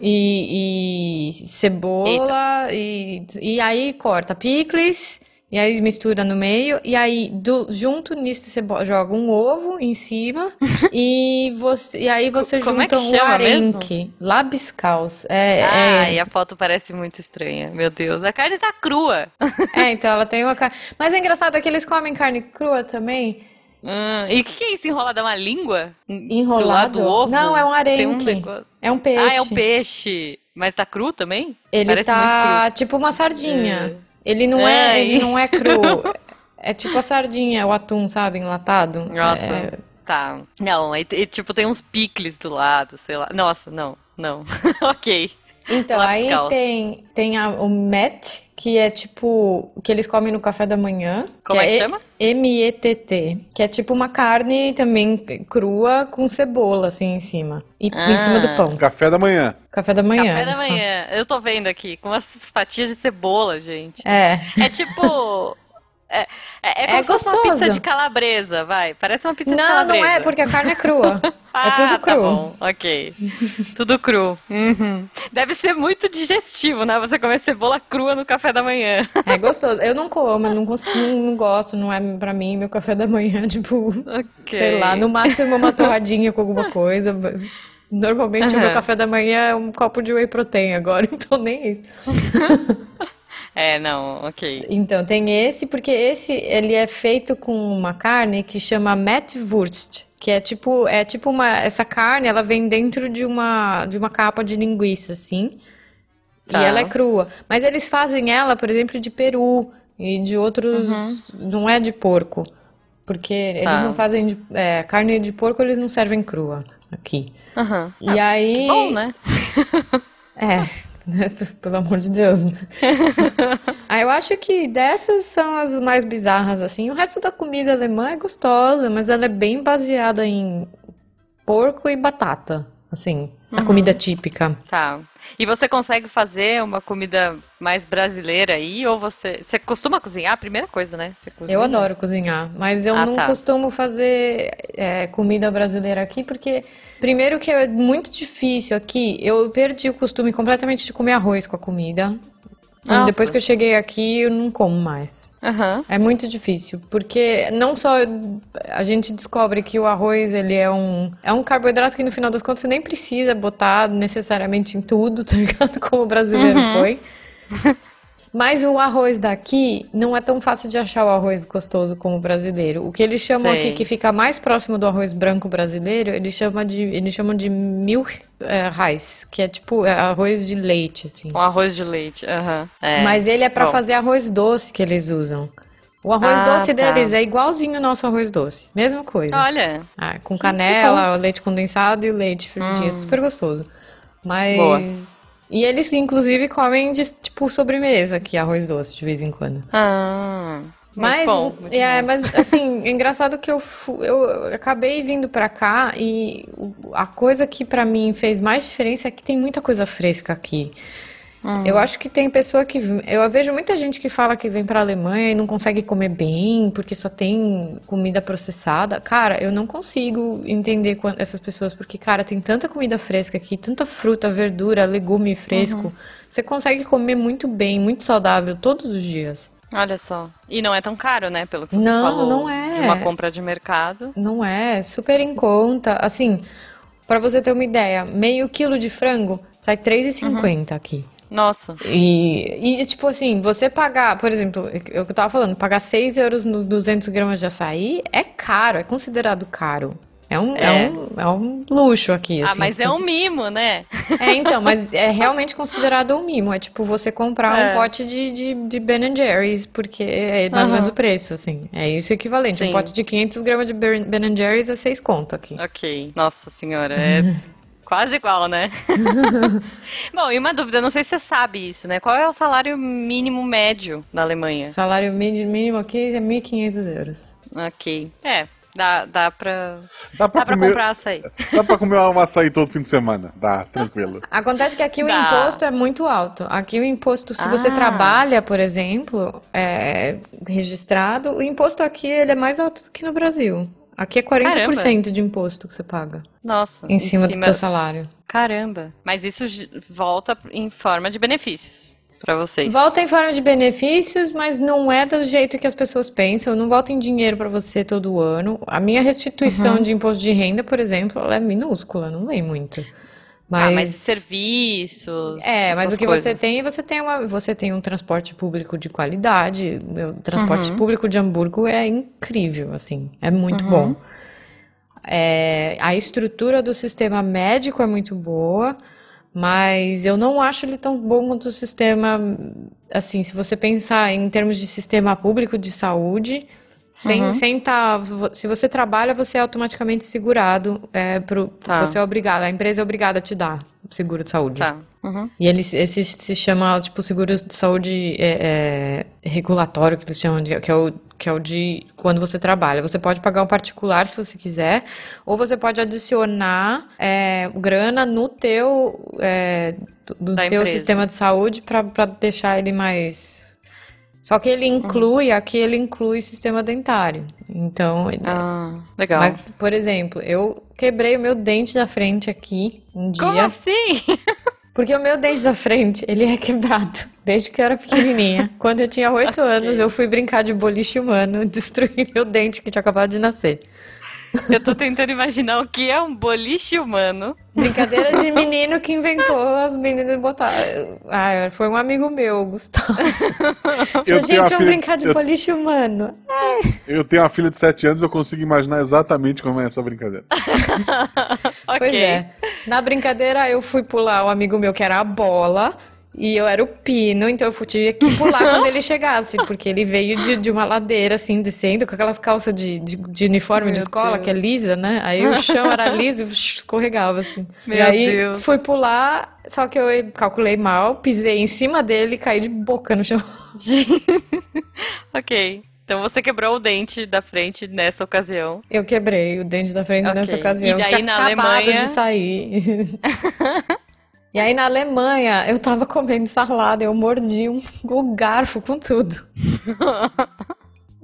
e, e cebola e, e aí corta picles e aí mistura no meio e aí do- junto nisso você joga um ovo em cima e você e aí você Como é junta que um chama mesmo? arenque, labiscaus. É, Ah, é, e a foto parece muito estranha. Meu Deus, a carne tá crua. é, então ela tem uma carne. Mas é engraçado que eles comem carne crua também. Hum, e o que, que é isso enrolado? É uma língua? Do lado Enrolado? do ovo? Não, é um Tem um arenque. negócio- É um peixe. Ah, é um peixe. Mas tá cru também? Ele Parece muito tá tipo uma sardinha. Ele não é, Ai. ele não é cru. É tipo a sardinha, o atum, sabe, enlatado. Nossa, É, tá. Não, e, e, tipo tem uns picles do lado, sei lá. Nossa, não, não. ok. Então, aí tem, tem a- o met, que é tipo o que eles comem no café da manhã. Como é que E- chama? M-E-T-T, que é tipo uma carne também crua com cebola assim em cima. E em cima do Ah. pão. Café da manhã. Café da manhã. Café da manhã. Eu tô vendo aqui, com umas fatias de cebola, gente. É. É tipo. É, é, é como É fosse uma gostoso. pizza de calabresa, vai. Parece uma pizza de Não, calabresa. não é, porque a carne é crua. Ah, é tudo tá cru. bom, ok. Tudo cru. Uhum. Deve ser muito digestivo, né? Você comer cebola crua no café da manhã. É gostoso. Eu não como, não, não, não gosto, não é pra mim meu café da manhã, tipo, Ok. sei lá, no máximo uma torradinha com alguma coisa. Normalmente o meu café da manhã é um copo de whey protein agora, então nem isso. É, não, ok. Então, tem esse, porque esse ele é feito com uma carne que chama Metwurst, que é tipo, é tipo uma, essa carne, ela vem dentro de uma de uma capa de linguiça assim. Tá. E ela é crua, mas eles fazem ela, por exemplo, de peru e de outros, não é de porco. Porque eles Tá. não fazem de, é, carne de porco, eles não servem crua aqui. Aham. E aí, Bom, né? é, pelo amor de Deus. né? Aí eu acho que dessas são as mais bizarras, assim. O resto da comida alemã é gostosa, mas ela é bem baseada em porco e batata, assim, a comida típica. Tá. E você consegue fazer uma comida mais brasileira aí? Ou você. Você costuma cozinhar? Primeira coisa, né? Eu adoro cozinhar, mas eu Ah, não tá. costumo fazer é, comida brasileira aqui, porque, primeiro, que é muito difícil aqui, eu perdi o costume completamente de comer arroz com a comida. Nossa. Depois que eu cheguei aqui, eu não como mais. Aham. É muito difícil, porque não só a gente descobre que o arroz ele é um, é um carboidrato que no final das contas você nem precisa botar necessariamente em tudo, tá ligado? Como o brasileiro foi. Mas o arroz daqui não é tão fácil de achar o arroz gostoso como o brasileiro. O que eles chamam Sei. aqui que fica mais próximo do arroz branco brasileiro, eles chamam de, eles chamam de milk eh, rice, que é tipo é arroz de leite, assim. Com arroz de leite. Aham. É. Mas ele é Bom. fazer arroz doce que eles usam. O arroz Ah, doce tá. deles é igualzinho ao nosso arroz doce. Mesma coisa. Olha. Ah, com canela, o leite condensado e o leite fermentinho. Super gostoso. Mas. Hum. Boa. E eles, inclusive, comem de tipo sobremesa, que é arroz doce, de vez em quando. Ah. Mas, muito bom, é, bom. mas assim, é engraçado que eu, eu acabei vindo pra cá e a coisa que pra mim fez mais diferença é que tem muita coisa fresca aqui. Hum. Eu acho que tem pessoa que. Eu vejo muita gente que fala que vem pra Alemanha e não consegue comer bem porque só tem comida processada. Cara, eu não consigo entender essas pessoas porque, cara, tem tanta comida fresca aqui, tanta fruta, verdura, legume fresco. Uhum. Você consegue comer muito bem, muito saudável todos os dias. Olha só. E não é tão caro, né? Pelo que você Não, falou. não é. De uma compra de mercado. Não é, super em conta. Assim, pra você ter uma ideia, meio quilo de frango sai Uhum. R$3,50 aqui. Nossa. E, e, tipo assim, você pagar, por exemplo, eu que tava falando, pagar 6 euros nos 200 gramas de açaí é caro, é considerado caro. É um, é. É. um, é um luxo aqui, Ah, assim. mas é um mimo, né? É, então, mas é realmente considerado um mimo. É tipo você comprar É. um pote de, de, de Ben Jerry's, porque é mais ou Aham. menos o preço, assim. É isso equivalente. Sim. Um pote de 500 gramas de Ben Ben Jerry's é 6 conto aqui. Ok. Nossa senhora, é quase igual, né? Bom, e uma dúvida, não sei se você sabe isso, né? Qual é o salário mínimo médio na Alemanha? Salário mí- mínimo aqui é 1.500 euros. Ok. É, dá, dá pra. Dá pra, Dá pra comer, comprar açaí. dá pra comer um açaí todo fim de semana. Dá, tranquilo. Acontece que aqui o Dá. imposto é muito alto. Aqui o imposto, se você Ah. trabalha, por exemplo, é, registrado, o imposto aqui ele é mais alto do que no Brasil. Aqui é 40% de imposto que você paga. Nossa. Em cima do teu salário. Caramba. Mas isso volta em forma de benefícios pra vocês. Volta em forma de benefícios, mas não é do jeito que as pessoas pensam. Não volta em dinheiro para você todo ano. A minha restituição Uhum. de imposto de renda, por exemplo, ela é minúscula, não vem muito. Mas... Mas, mas serviços. é, mas o que você coisas. tem, você tem uma, você tem um transporte público de qualidade. O Uhum. transporte público de Hamburgo é incrível, assim, é muito Uhum. bom. É, a estrutura do sistema médico é muito boa, mas eu não acho ele tão bom quanto o sistema, assim, se você pensar em termos de sistema público de saúde, sem, Uhum. sem tá, se você trabalha, você é automaticamente segurado, é, pro, Tá. você é obrigado, a empresa é obrigada a te dar seguro de saúde. Tá. Uhum. E eles, esse se chama, tipo, seguros de saúde é, é, regulatório, que eles chamam de, que é o, que é o de quando você trabalha. Você pode pagar um particular se você quiser, ou você pode adicionar é, grana no teu, é, do- do Da teu empresa. sistema de saúde para deixar ele mais... Só que ele inclui, aqui ele inclui sistema dentário. Então, Ah, legal. mas, por exemplo, eu quebrei o meu dente da frente aqui um dia. Como assim? Porque o meu dente da frente, ele é quebrado. Desde que eu era pequenininha. Quando eu tinha oito anos, eu fui brincar de boliche humano, destruí meu dente que tinha acabado de nascer. Eu tô tentando imaginar o que é um boliche humano. Brincadeira de menino que inventou as meninas botar. Ah, foi um amigo meu, Gustavo. Falou, Eu gente, vamos brincar de- de eu- boliche humano. Eu tenho uma filha de 7 anos, eu consigo imaginar exatamente como é essa brincadeira. ok. Pois é. Na brincadeira, eu fui pular o amigo meu que era a bola. E eu era o pino, então eu tive que pular quando ele chegasse, porque ele veio de, de uma ladeira, assim, descendo, com aquelas calças de, de, de uniforme de Meu escola, Deus. que é lisa, né? Aí o chão era liso e escorregava, assim. e Meu aí Deus. fui pular, só que eu calculei mal, pisei em cima dele e caí de boca no chão. ok. Então você quebrou o dente da frente nessa ocasião. Eu quebrei o dente da frente Ok. nessa ocasião. E daí na acabado Alemanha? de sair. e aí na Alemanha, eu tava comendo salada, eu mordi um, garfo com tudo.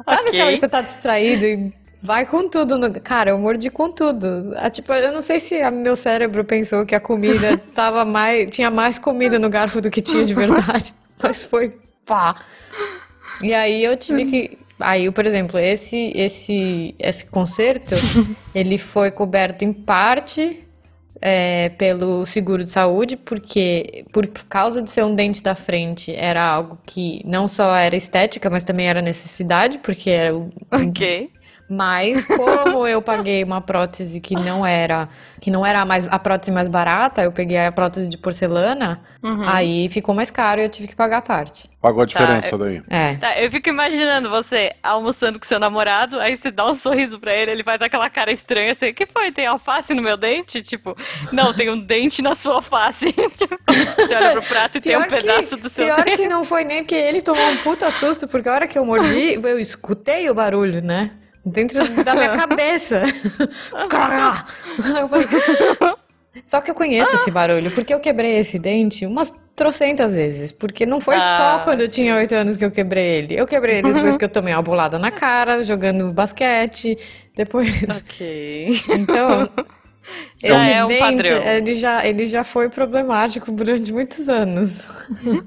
Sabe Ok. aquela que você tá distraído e vai com tudo no... Cara, eu mordi com tudo. Ah, tipo, eu não sei se a- meu cérebro pensou que a comida tava mais... Tinha mais comida no garfo do que tinha de verdade. Mas foi pá. E aí eu tive que. Aí, por exemplo, esse, esse, esse concerto, ele foi coberto em parte é, pelo seguro de saúde, porque por causa de ser um dente da frente, era algo que não só era estética, mas também era necessidade, porque era o, Ok. Mas como eu paguei uma prótese que não era, que não era a, mais, a prótese mais barata, eu peguei a prótese de porcelana, aí ficou mais caro e eu tive que pagar a parte. Pagou a diferença daí. É. Tá, eu fico imaginando você almoçando com seu namorado, aí você dá um sorriso pra ele, ele faz aquela cara estranha assim, que foi? Tem alface no meu dente? Tipo, não, tem um dente na sua face. tipo, você olha pro prato e tem um que, pedaço do seu pior dente. que não foi nem que ele tomou um puta susto, porque a hora que eu mordi, eu escutei o barulho, né? Dentro da minha cabeça. eu falei... Só que eu conheço esse barulho, porque eu quebrei esse dente umas trocentas vezes. Porque não foi Ah. só quando eu tinha oito anos que eu quebrei ele. Eu quebrei ele depois que eu tomei uma bolada na cara, jogando basquete. Depois. Ok. Então, Já esse é um dente, padrão. Ele já, ele já foi problemático durante muitos anos.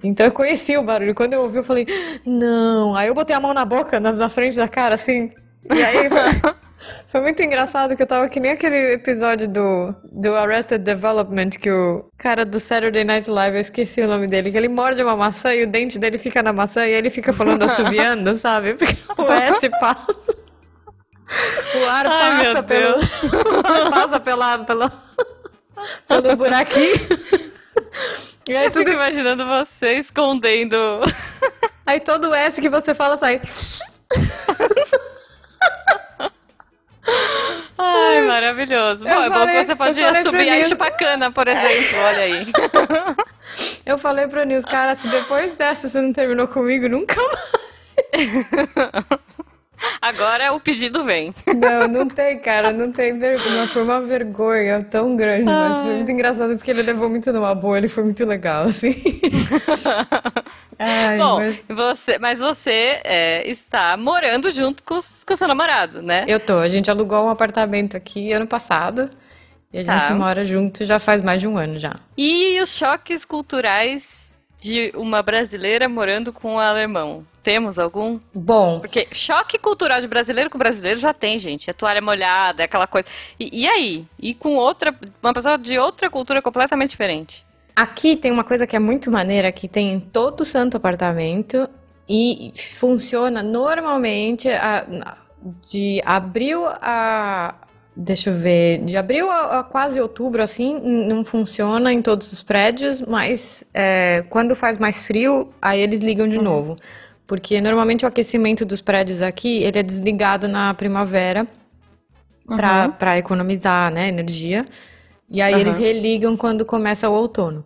Então eu conheci o barulho. Quando eu ouvi, eu falei, não. Aí eu botei a mão na boca, na, na frente da cara, assim. E aí foi, muito engraçado que eu tava que nem aquele episódio do, do Arrested Development que o cara do Saturday Night Live, eu esqueci o nome dele, que ele morde uma maçã e o dente dele fica na maçã e ele fica falando assoviando, sabe? Porque o S passa. O ar Ai, passa pelo. O ar passa pela, pela, pelo buraquinho. E aí, Eu tudo, imaginando você escondendo. aí todo S que você fala sai. Ai, maravilhoso. Bom, é bom que você pode subir a Nilson. chupar cana, por exemplo. Olha aí. Eu falei pro Nils, cara, se depois dessa você não terminou comigo, nunca mais. Agora o pedido vem. Não, não tem, cara, não tem vergonha. Foi uma vergonha tão grande, mas foi muito engraçado porque ele levou muito numa boa, ele foi muito legal, assim. Ai, Bom, mas você, mas você é, está morando junto com, com seu namorado, né? eu tô. A gente alugou um apartamento aqui ano passado e a Tá. gente mora junto já faz mais de um ano já. E os choques culturais de uma brasileira morando com um alemão? Temos algum? Bom, Porque choque cultural de brasileiro com brasileiro já tem, gente. É toalha molhada, é aquela coisa. E, e aí? E com outra, uma pessoa de outra cultura completamente diferente? Aqui tem uma coisa que é muito maneira, que tem em todo santo apartamento e funciona normalmente a- de abril a. Deixa eu ver, de abril a, a quase outubro, assim, não funciona em todos os prédios, mas é, quando faz mais frio, aí eles ligam de novo. Porque normalmente o aquecimento dos prédios aqui, ele é desligado na primavera para para economizar, né, energia. E aí Aham. eles religam quando começa o outono.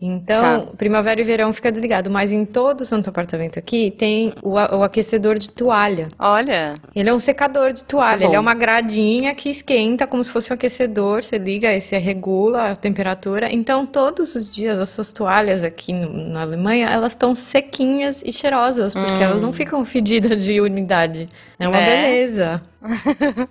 Então, Tá. primavera e verão fica desligado, mas em todo o santo apartamento aqui tem o, o aquecedor de toalha. Olha, Ele é um secador de Isso toalha, é ele é uma gradinha que esquenta como se fosse um aquecedor, você liga e você regula a temperatura. Então, todos os dias as suas toalhas aqui no- na Alemanha, elas estão sequinhas e cheirosas, porque elas não ficam fedidas de umidade. É uma. É? beleza.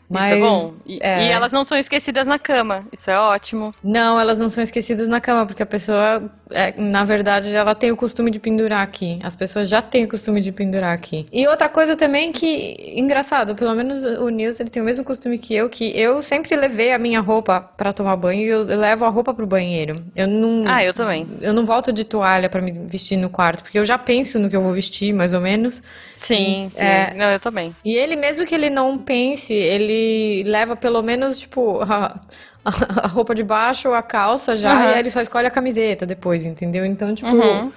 Mas isso é bom. E, é. e elas não são esquecidas na cama. Isso é ótimo. Não, elas não são esquecidas na cama, porque a pessoa, é, na verdade, ela tem o costume de pendurar aqui. As pessoas já têm o costume de pendurar aqui. E outra coisa também que, engraçado, pelo menos o Nils, ele tem o mesmo costume que eu, que eu sempre levei a minha roupa pra tomar banho e eu levo a roupa pro banheiro. Eu não, Ah, eu também. eu não volto de toalha pra me vestir no quarto, porque eu já penso no que eu vou vestir, mais ou menos. Sim, sim. É. Não, eu também. E ele, mesmo que ele não pense, ele leva pelo menos, tipo, a, a roupa de baixo ou a calça já, Uhum. e aí ele só escolhe a camiseta depois, entendeu? Então, tipo, Uhum.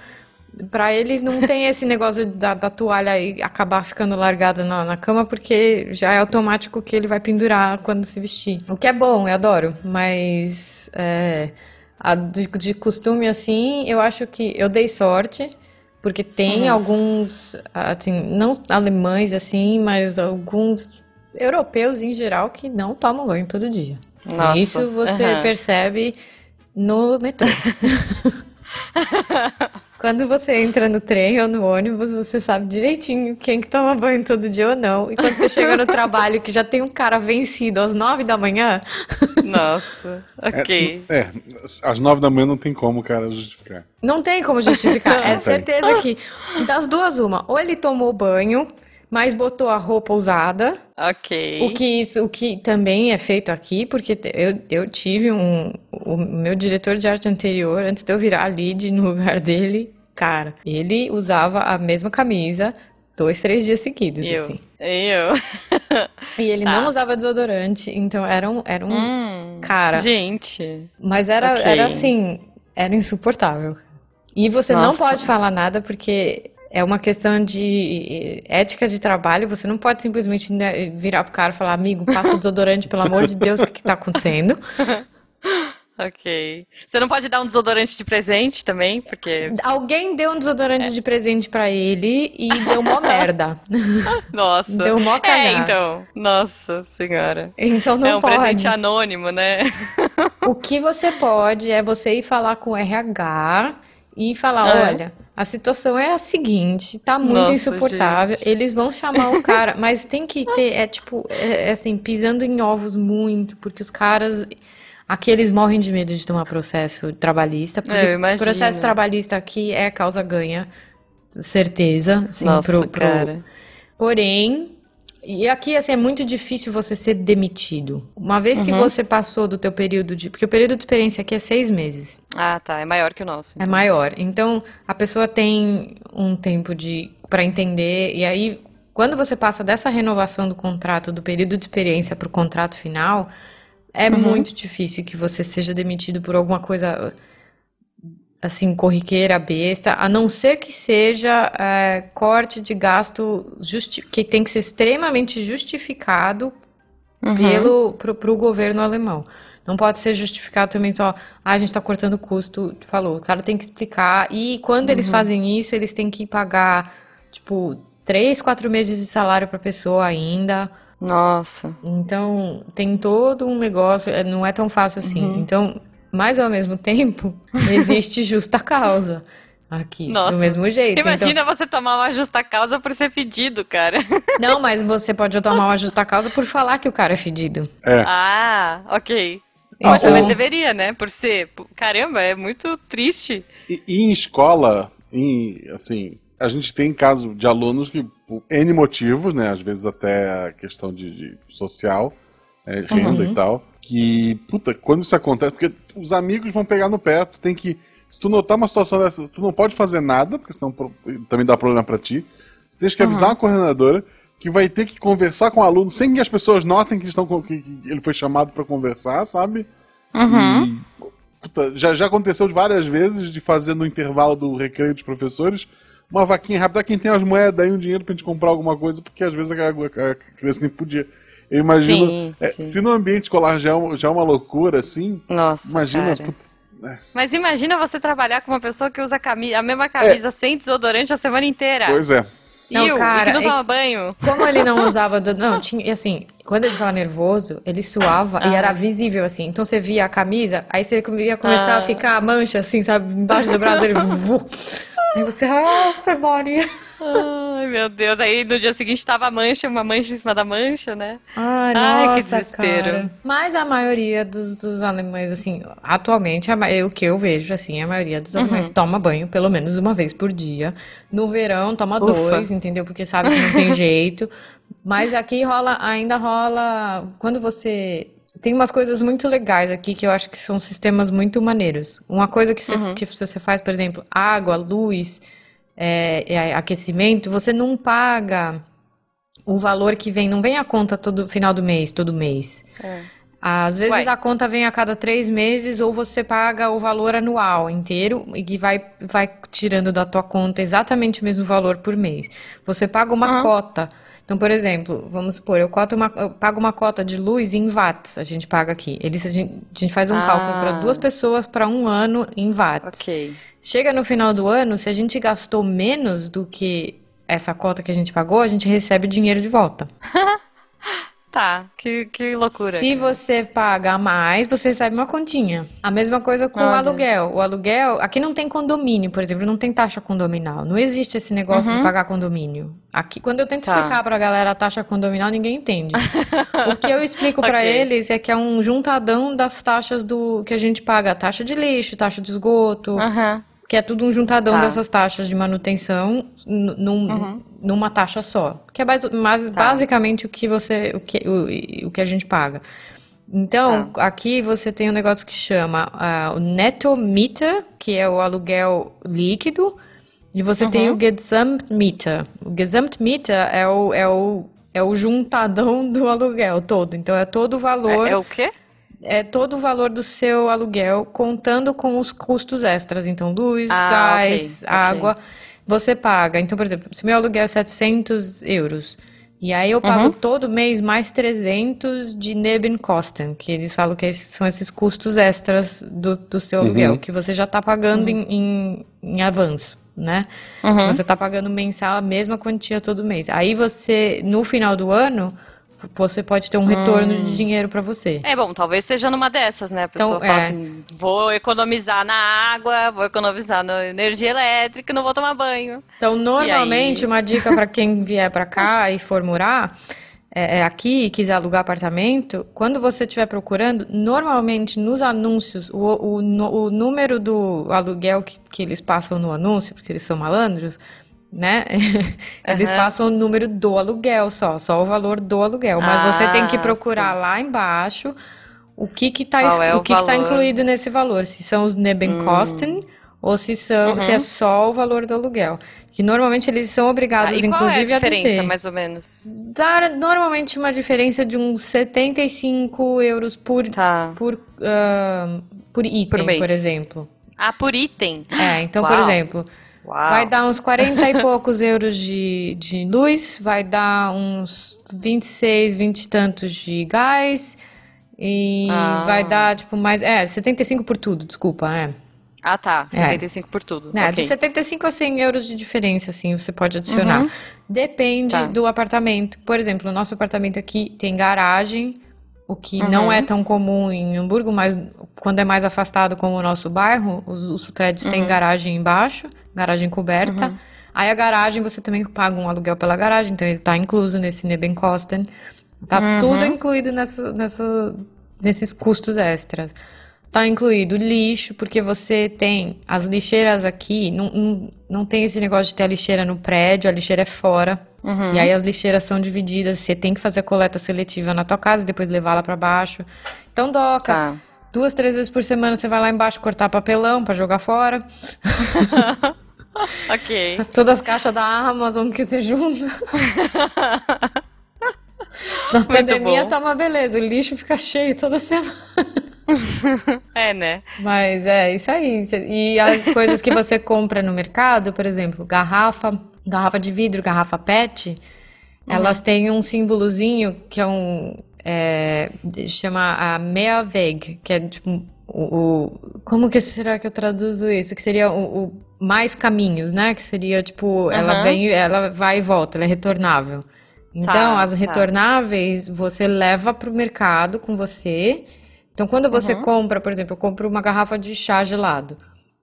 pra ele não tem esse negócio da, da toalha aí acabar ficando largada na, na cama, porque já é automático que ele vai pendurar quando se vestir. O que é bom, eu adoro, mas é, a- de, de costume assim, eu acho que eu dei sorte. Porque tem alguns, assim, não alemães assim, mas alguns europeus em geral que não tomam banho todo dia. Nossa, Isso você aham. percebe no metrô. Quando você entra no trem ou no ônibus, você sabe direitinho quem que toma banho todo dia ou não. E quando você chega no trabalho que já tem um cara vencido às nove da manhã, Nossa, ok. É, é, às nove da manhã não tem como, cara, justificar. não tem como justificar. É certeza que das duas uma, ou ele tomou banho, mas botou a roupa usada, Ok. O que isso, o que também é feito aqui, porque eu, eu tive um, o meu diretor de arte anterior, antes de eu virar lead no lugar dele, cara, ele usava a mesma camisa dois, três dias seguidos, Eu. assim. Eu. E ele Tá. não usava desodorante, então era um, era um Hum, cara. Gente. Mas era, Ok. era assim, era insuportável. E você não Nossa. pode falar nada porque é uma questão de ética de trabalho. Você não pode simplesmente né, virar pro cara e falar, amigo, passa desodorante, pelo amor de Deus, o que que tá acontecendo? Ok. Você não pode dar um desodorante de presente também, porque. Alguém deu um desodorante de presente pra ele e deu uma merda. Nossa. Deu mó É, cagada. então. Nossa senhora. Então não é um pode. presente anônimo, né? O que você pode é você ir falar com o RH e falar, É. olha, a situação é a seguinte, tá muito Nossa, insuportável. gente. Eles vão chamar o cara, mas tem que ter, é tipo, é, é assim, pisando em ovos muito, porque os caras aqui eles morrem de medo de tomar processo trabalhista, porque É, eu imagino. processo trabalhista aqui é causa ganha, certeza, assim, Nossa, pro, pro- cara. Porém, e aqui assim é muito difícil você ser demitido. Uma vez que Uhum. você passou do teu período de, porque o período de experiência aqui é seis meses, Ah, tá. É maior que o nosso. é maior. Então a pessoa tem um tempo de para entender e aí quando você passa dessa renovação do contrato do período de experiência para o contrato final, é Uhum. muito difícil que você seja demitido por alguma coisa assim, corriqueira, besta, a não ser que seja é, corte de gasto justi- que tem que ser extremamente justificado Uhum. pelo pro, pro governo alemão. Não pode ser justificado também só, ah, a gente está cortando custo, falou. O cara tem que explicar. E quando Uhum. eles fazem isso, eles têm que pagar, tipo, três, quatro meses de salário para pessoa ainda. Nossa. Então, tem todo um negócio, é, não é tão fácil assim. Uhum. Então, mas ao mesmo tempo, existe justa causa aqui, Nossa. do mesmo jeito. Então- Imagina você tomar uma justa causa por ser pedido, cara. não, mas você pode tomar uma justa causa por falar que o cara é fedido. É. Ah, ok. Então- Poxa, mas deveria, né? Por ser. Caramba, é muito triste. E, e em escola, em, assim, a gente tem caso de alunos que, por N motivos, né? Às vezes até a questão de, de social, é, renda Uhum. e tal, que, puta, quando isso acontece, porque os amigos vão pegar no pé, tu tem que. Se tu notar uma situação dessa, tu não pode fazer nada, porque senão também dá problema pra ti. Tens que avisar a coordenadora que vai ter que conversar com o aluno sem que as pessoas notem que, estão, que, ele foi chamado pra conversar, sabe? Uhum. E, puta, já, já aconteceu várias vezes de fazer no intervalo do recreio dos professores uma vaquinha rápida. Ah, Quem tem as moedas aí, um dinheiro pra gente comprar alguma coisa, porque às vezes a, a- a criança nem podia. Eu imagino. Sim, é, sim. se no ambiente escolar já é, um- já é uma loucura, assim, Nossa. imagina. cara. puta, Mas imagina você trabalhar com uma pessoa que usa a, cami- a mesma camisa sem desodorante a semana inteira. pois é. Não, e, o- e cara, que não é- toma banho. Como ele não usava. do- Não, tinha. e Assim, quando ele ficava nervoso, ele suava e Ah. era visível, assim. Então você via a camisa, aí você ia começar Ah. a ficar a mancha, assim, sabe? Embaixo do braço dele. Aí você. Ah, foi Maria. Ai, meu Deus. Aí no dia seguinte tava a mancha, uma mancha em cima da mancha, né? Ai, Ai, que nossa, desespero. cara. Mas a maioria dos, dos alemães, assim, atualmente, o que eu vejo, assim, a maioria dos Uhum. alemães toma banho pelo menos uma vez por dia. No verão, toma Ufa. dois, entendeu? Porque sabe que não tem jeito. Mas aqui rola, ainda rola. Quando você. Tem umas coisas muito legais aqui que eu acho que são sistemas muito maneiros. Uma coisa que você, Uhum. que você faz, por exemplo, água, luz, é, é, aquecimento, você não paga o valor que vem, não vem a conta todo final do mês, todo mês. Às vezes Uai. a conta vem a cada três meses ou você paga o valor anual inteiro e que vai, vai tirando da tua conta exatamente o mesmo valor por mês. Você paga uma Aham. cota. Então, por exemplo, vamos supor, eu, uma, eu pago uma cota de luz em watts, a gente paga aqui. A, gente, a gente faz um Ah. cálculo para duas pessoas para um ano em watts. Ok. Chega no final do ano, se a gente gastou menos do que essa cota que a gente pagou, a gente recebe o dinheiro de volta. Tá, que, que loucura. Se cara. você paga mais, você recebe uma continha. A mesma coisa com o aluguel. O aluguel, aqui não tem condomínio, por exemplo, não tem taxa condominal. Não existe esse negócio de pagar condomínio. Aqui, quando eu tento Tá. explicar pra galera a taxa condominal, ninguém entende. o que eu explico pra Ok. eles é que é um juntadão das taxas do que a gente paga, taxa de lixo, taxa de esgoto, Aham. Que é tudo um juntadão Tá. dessas taxas de manutenção num- numa taxa só. Que é basi- mas- basicamente o que você, o que, o, o que a gente paga. Então, aqui você tem um negócio que chama ah, o Netto Mieter, que é o aluguel líquido, e você tem o Gesamtmieter. O Gesamtmieter é o, é o, é o juntadão do aluguel todo. Então, é todo o valor É, é o quê? É todo o valor do seu aluguel, contando com os custos extras. Então, luz, Ah, gás, ok, ok. água, você paga. Então, por exemplo, se meu aluguel é 700 euros, e aí eu pago Uhum. todo mês mais 300 de Nebenkosten, que eles falam que esses são esses custos extras do, do seu aluguel, que você já está pagando em, em, em avanço. Né? Uhum. Você está pagando mensal a mesma quantia todo mês. Aí você, no final do ano, você pode ter um retorno Hum. de dinheiro para você. É bom, talvez seja numa dessas, né? A pessoa Então, fala é. assim: vou economizar na água, vou economizar na energia elétrica, não vou tomar banho. Então, normalmente, aí? uma dica para quem vier para cá e for morar é, é aqui e quiser alugar apartamento, quando você estiver procurando, normalmente nos anúncios, o, o, o número do aluguel que, que eles passam no anúncio, porque eles são malandros, né? Eles Aham. passam o número do aluguel só, só o valor do aluguel. Mas você tem que Ah, procurar sim. lá embaixo o que que tá, es- é o o que que tá incluído nesse valor, se são os Nebenkosten ou se são, se é só o valor do aluguel. Que normalmente eles são Ah, obrigados, e qual é a inclusive, a diferença, dizer. mais ou menos? Dá normalmente uma diferença de uns 75 euros por, Tá. por, ah, por item, Por por exemplo. Ah, por item. É, então, por Uau. exemplo, Uau. vai dar uns 40 e poucos euros de, de luz, vai dar uns 26, 20 e tantos de gás, e Ah. vai dar, tipo, mais. É, 75 por tudo, desculpa, é. Ah, tá. É. 75 por tudo. É, ok. de 75 a 100 euros de diferença, assim, você pode adicionar. Uhum. Depende Tá. do apartamento. Por exemplo, o nosso apartamento aqui tem garagem, o que Uhum. não é tão comum em Hamburgo, mas quando é mais afastado como o nosso bairro, os, os prédios Uhum. têm garagem embaixo, garagem coberta. Aí a garagem, você também paga um aluguel pela garagem, então ele tá incluso nesse Nebenkosten. Tá Uhum. tudo incluído nessa, nessa, nesses custos extras. Tá incluído lixo, porque você tem as lixeiras aqui, não, não, não tem esse negócio de ter a lixeira no prédio, a lixeira é fora. Uhum. E aí as lixeiras são divididas, você tem que fazer a coleta seletiva na tua casa e depois levar lá pra baixo. Então, doca, Tá. duas, três vezes por semana você vai lá embaixo cortar papelão pra jogar fora. Ok. Todas as caixas da Amazon que você junta. Na pandemia bom. tá uma beleza, o lixo fica cheio toda semana. É, né? Mas é isso aí. E as coisas que você compra no mercado, por exemplo, garrafa, garrafa de vidro, garrafa PET, elas têm um símbolozinho que é um. É, chama a Mehrweg, que é tipo. O, o- como que será que eu traduzo isso? Que seria o, o mais caminhos, né? Que seria tipo, ela Aham. vem, ela vai e volta, ela é retornável. Então, Tá, as tá. retornáveis você leva para o mercado com você. Então, quando você Uhum. compra, por exemplo, eu compro uma garrafa de chá gelado.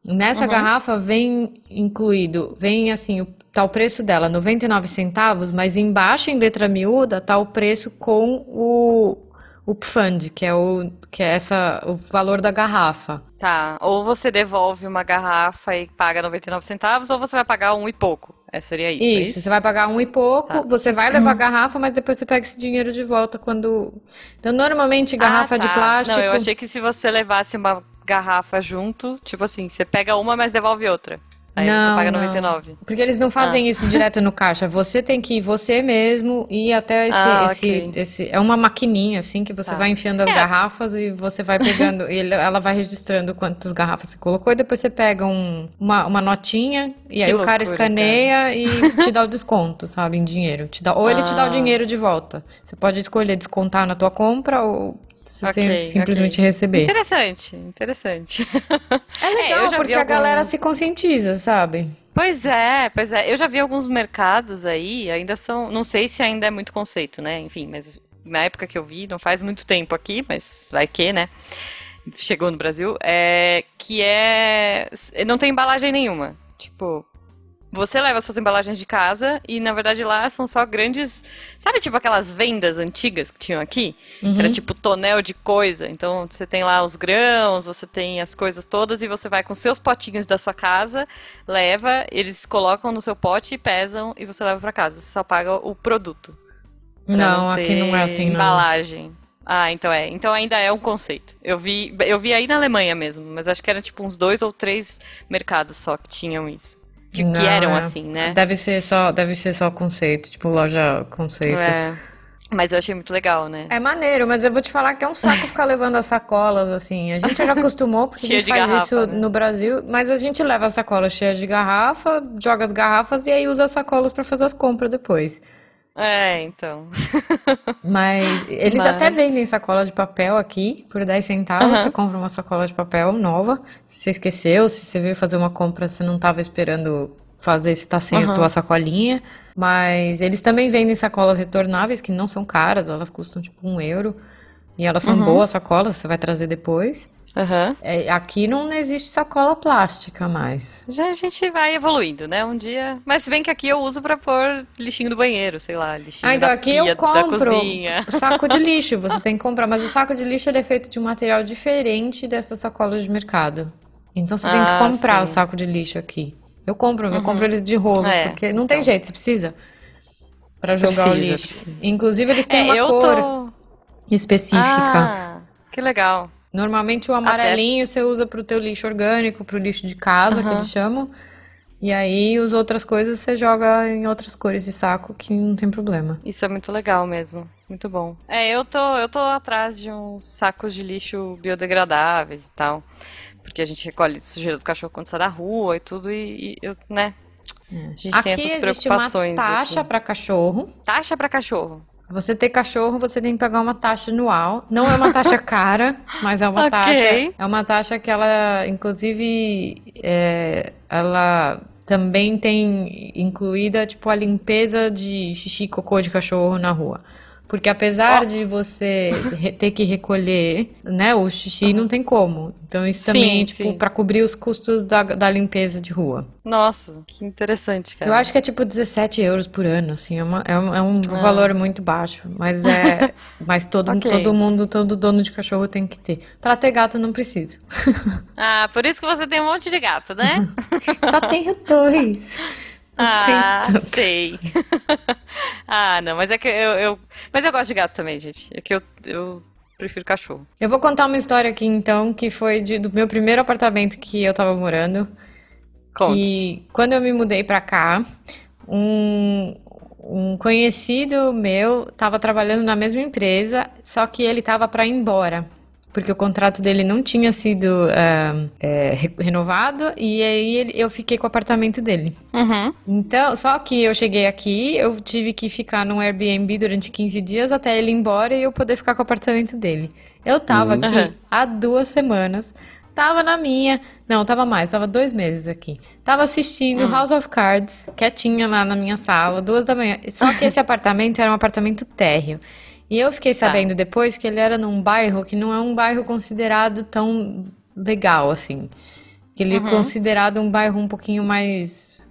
Nessa Uhum. garrafa vem incluído, vem assim, o, tá o preço dela, 99 centavos, mas embaixo em letra miúda tá o preço com o, o Pfand, que é o que é essa o valor da garrafa. Tá. Ou você devolve uma garrafa e paga 99 centavos, ou você vai pagar um e pouco. É, seria isso, é Isso, isso? você vai pagar um e pouco, Tá. você vai levar a garrafa, mas depois você pega esse dinheiro de volta quando. Então, normalmente, garrafa Ah, de tá. plástico. Não, eu achei que se você levasse uma garrafa junto, tipo assim, você pega uma, mas devolve outra. Aí você Não, paga não. 99. Porque eles não Ah. fazem isso direto no caixa. Você tem que ir você mesmo ir até esse, Ah, esse, ok. esse- É uma maquininha, assim, que você Tá. vai enfiando as É. garrafas e você vai pegando. e ele- ela vai registrando quantas garrafas você colocou e depois você pega um- uma, uma notinha e Que aí o cara loucura, escaneia e te dá o desconto, sabe, em dinheiro. Te dá, ou ele te dá o Ah. dinheiro de volta. Você pode escolher descontar na tua compra ou você Ok, simplesmente ok. receber. Interessante, interessante. É legal, eu já vi porque a galera alguns- se conscientiza, sabe? Pois é, pois é. Eu já vi alguns mercados aí, ainda são. Não sei se ainda é muito conceito, né? Enfim, mas na época que eu vi, não faz muito tempo aqui, mas vai que, né? Chegou no Brasil, é que é não tem embalagem nenhuma. Tipo, você leva suas embalagens de casa e, na verdade, lá são só grandes. Sabe, tipo aquelas vendas antigas que tinham aqui? Uhum. Era tipo tonel de coisa. Então você tem lá os grãos, você tem as coisas todas e você vai com seus potinhos da sua casa, leva, eles colocam no seu pote e pesam e você leva para casa. Você só paga o produto. Não, aqui não é assim, não. Embalagem. Ah, então é. Então ainda é um conceito. Eu vi, eu vi aí na Alemanha mesmo, mas acho que era tipo uns dois ou três mercados só que tinham isso. Que, Não, que eram é. assim, né? Deve ser só, deve ser só conceito, tipo loja conceito. É. Mas eu achei muito legal, né? É maneiro, mas eu vou te falar que é um saco ficar levando as sacolas, assim. A gente já acostumou, porque Cheia a gente de faz garrafa, isso né? no Brasil, mas a gente leva a sacola cheia de garrafa, joga as garrafas e aí usa as sacolas pra fazer as compras depois. É, então. Mas eles Mas- até vendem sacola de papel aqui por 10 centavos. Aham. Você compra uma sacola de papel nova. Se você esqueceu, se você veio fazer uma compra, você não estava esperando fazer, você tá sem a Aham. tua sacolinha. Mas eles também vendem sacolas retornáveis, que não são caras, elas custam tipo um euro. E elas são Uhum. boas sacolas, você vai trazer depois. Aham. É, aqui não existe sacola plástica mais. Já a gente vai evoluindo, né? Um dia. Mas se bem que aqui eu uso pra pôr lixinho do banheiro, sei lá, lixinho Ah, então da aqui pia eu compro saco de lixo, você tem que comprar, mas o saco de lixo ele é feito de um material diferente dessas sacolas de mercado. Então você tem que Ah, comprar o sim. saco de lixo aqui. Eu compro, eu compro eles de rolo, É, porque não tem então. jeito, você precisa pra jogar o Precisa, lixo. precisa. Inclusive eles têm É, uma eu cor tô. específica. Ah, que legal. Normalmente o amarelinho você usa pro teu lixo orgânico, pro lixo de casa, que Aham. eles chamam. E aí as outras coisas você joga em outras cores de saco que não tem problema. Isso é muito legal mesmo. Muito bom. É, eu tô, eu tô atrás de uns sacos de lixo biodegradáveis e tal. Porque a gente recolhe sujeira do cachorro quando sai da rua e tudo, e, e eu, né? A gente tem Aqui essas existe preocupações. uma taxa para cachorro. Taxa pra cachorro. Você ter cachorro, você tem que pagar uma taxa anual. Não é uma taxa cara, mas é uma Ok. taxa. É uma taxa que ela, inclusive, é, ela também tem incluída, tipo, a limpeza de xixi e cocô de cachorro na rua. Porque apesar de você ter que recolher, né, o xixi não tem como. Então isso também, Sim, tipo, para cobrir os custos da, da limpeza de rua. Nossa, que interessante, cara. Eu acho que é tipo 17 euros por ano, assim, é, uma- é um, é um Ah. valor muito baixo, mas é, mas todo, Ok. todo mundo, todo dono de cachorro tem que ter. Pra ter gato não precisa. Ah, por isso que você tem um monte de gato, né? Só tenho dois. Ah, tanto. sei. ah, não, mas é que eu, eu- Mas eu gosto de gato também, gente. É que eu, eu prefiro cachorro. Eu vou contar uma história aqui então, que foi de- do meu primeiro apartamento que eu tava morando. Conte. Que quando eu me mudei pra cá, um, um conhecido meu tava trabalhando na mesma empresa, só que ele tava pra ir embora. Porque o contrato dele não tinha sido ah, é, re- renovado e aí ele- eu fiquei com o apartamento dele. Uhum. Então, só que eu cheguei aqui, eu tive que ficar num Airbnb durante 15 dias até ele ir embora e eu poder ficar com o apartamento dele. Eu tava aqui Uhum. há duas semanas, tava na minha, não, tava mais, tava dois meses aqui. Tava assistindo House of Cards, quietinha lá na minha sala, duas da manhã. Só que esse apartamento era um apartamento térreo. E eu fiquei sabendo depois que ele era num bairro que não é um bairro considerado tão legal assim. Que ele é considerado um bairro um pouquinho mais,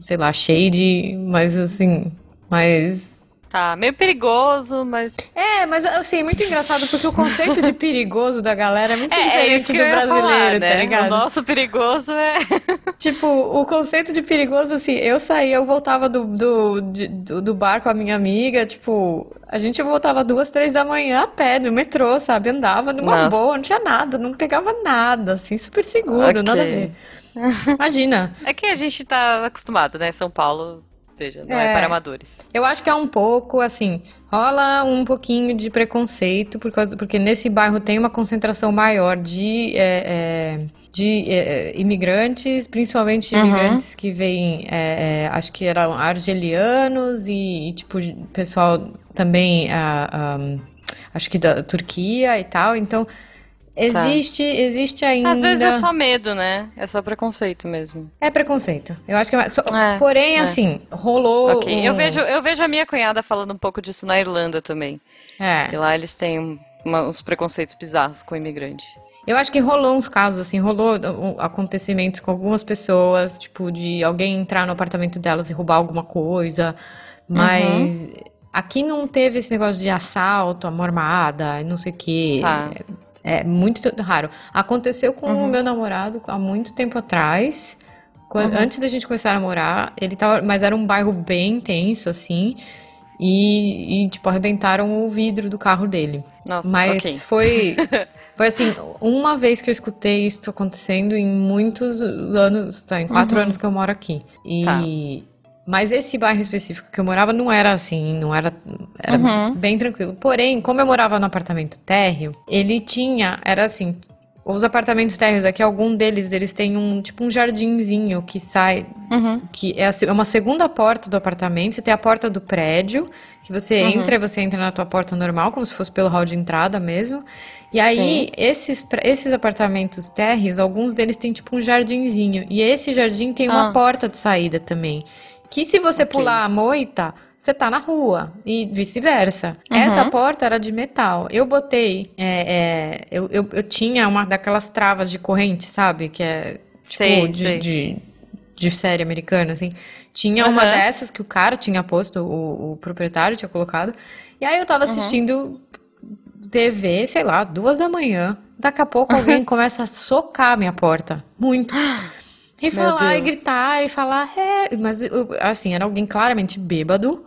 sei lá, shady, mais assim, mais. Tá, meio perigoso, mas. É, mas assim, é muito engraçado porque o conceito de perigoso da galera é muito É, é diferente que do brasileiro, falar, tá né? ligado? O nosso perigoso é. Tipo, o conceito de perigoso, assim, eu saía, eu voltava do, do, de- do, do bar com a minha amiga, tipo, a gente voltava duas, três da manhã a pé, no metrô, sabe? Andava numa Nossa. boa, não tinha nada, não pegava nada, assim, super seguro, nada a ver. Imagina. É que a gente tá acostumado, né? São Paulo, veja, não é, É. para amadores. Eu acho que é um pouco, assim, rola um pouquinho de preconceito, por causa, porque nesse bairro tem uma concentração maior de, é, é, de é, é, imigrantes, principalmente Uhum. imigrantes que vêm, é, acho que eram argelianos e, e, tipo, pessoal também, ah, ah, acho que da Turquia e tal, então... Existe, existe ainda. Às vezes é só medo, né? É só preconceito mesmo. É preconceito. Eu acho que é. É, Porém, é. assim, rolou. Ok. Eu uns- vejo, eu vejo a minha cunhada falando um pouco disso na Irlanda também. E É. lá eles têm uma- uns preconceitos bizarros com o imigrante. Eu acho que rolou uns casos, assim, rolou acontecimentos com algumas pessoas, tipo, de alguém entrar no apartamento delas e roubar alguma coisa. Mas aqui não teve esse negócio de assalto, e não sei o quê. Tá. É muito raro. Aconteceu com o meu namorado há muito tempo atrás. Quando- Antes da gente começar a namorar, ele tava. Mas era um bairro bem intenso, assim. E, e, tipo, arrebentaram o vidro do carro dele. Nossa, Mas ok. foi. Foi assim, uma vez que eu escutei isso acontecendo em muitos anos, tá? Em quatro anos que eu moro aqui. E. Tá. Mas esse bairro específico que eu morava não era assim, não era. Era Uhum. bem tranquilo. Porém, como eu morava no apartamento térreo, ele tinha. Era assim. Os apartamentos térreos aqui, algum deles, eles têm um tipo um jardinzinho que sai Uhum. que é é uma segunda porta do apartamento. Você tem a porta do prédio, que você Uhum. entra e você entra na tua porta normal, como se fosse pelo hall de entrada mesmo. E aí, esses, esses apartamentos térreos, alguns deles têm tipo um jardinzinho. E esse jardim tem uma Ah. porta de saída também. Que se você Ok. pular a moita, você tá na rua. E vice-versa. Uhum. Essa porta era de metal. Eu botei. é, é, eu, eu, eu tinha uma daquelas travas de corrente, sabe? Que é. Tipo, Sei, de, sei. de, de série americana, assim. Tinha uma Aham. dessas que o cara tinha posto, o, o proprietário tinha colocado. E aí eu tava assistindo TV, sei lá, duas da manhã. Daqui a pouco alguém começa a socar a minha porta. Muito. E falar, e gritar, e falar, é. Mas, assim, era alguém claramente bêbado.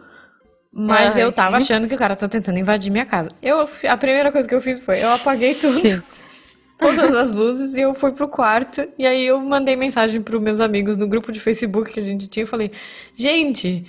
Mas Ai. eu tava achando que o cara tá tentando invadir minha casa. Eu, a primeira coisa que eu fiz foi, eu apaguei tudo. Todas as luzes e eu fui pro quarto. E aí eu mandei mensagem pros meus amigos no grupo de Facebook que a gente tinha. Eu falei, gente,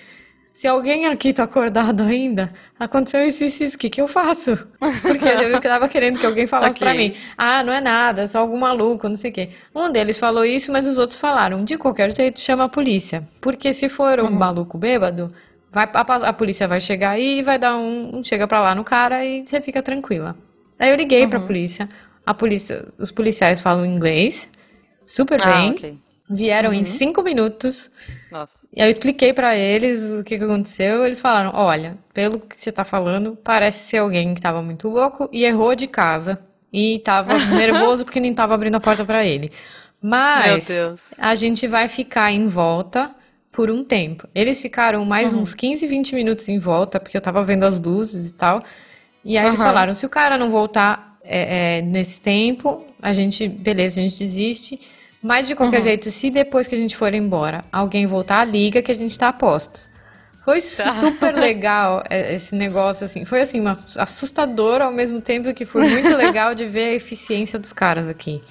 se alguém aqui tá acordado ainda, aconteceu isso, isso, isso, o que que eu faço? Porque eu tava querendo que alguém falasse Ok. pra mim. Ah, não é nada, é só algum maluco, não sei o quê. Um deles falou isso, mas os outros falaram, de qualquer jeito, chama a polícia. Porque se for um maluco bêbado, vai, a, a polícia vai chegar aí e vai dar um, um chega pra lá no cara e você fica tranquila. Aí eu liguei pra polícia. A polícia, os policiais falam inglês, super Ah, bem. ok. Vieram em cinco minutos. Nossa. E aí eu expliquei pra eles o que que aconteceu. Eles falaram: olha, pelo que você tá falando, parece ser alguém que tava muito louco e errou de casa. E tava nervoso porque nem tava abrindo a porta pra ele. Mas a gente vai ficar em volta por um tempo. Eles ficaram mais Uhum. uns 15, 20 minutos em volta, porque eu tava vendo as luzes e tal. E aí eles Uhum. falaram: se o cara não voltar é, é, nesse tempo, a gente, beleza, a gente desiste. Mas de Uhum. qualquer jeito, se depois que a gente for embora, alguém voltar, liga que a gente tá a postos. Foi Tá. super legal é, esse negócio, assim. Foi, assim, uma- assustador ao mesmo tempo que foi muito legal de ver a eficiência dos caras aqui.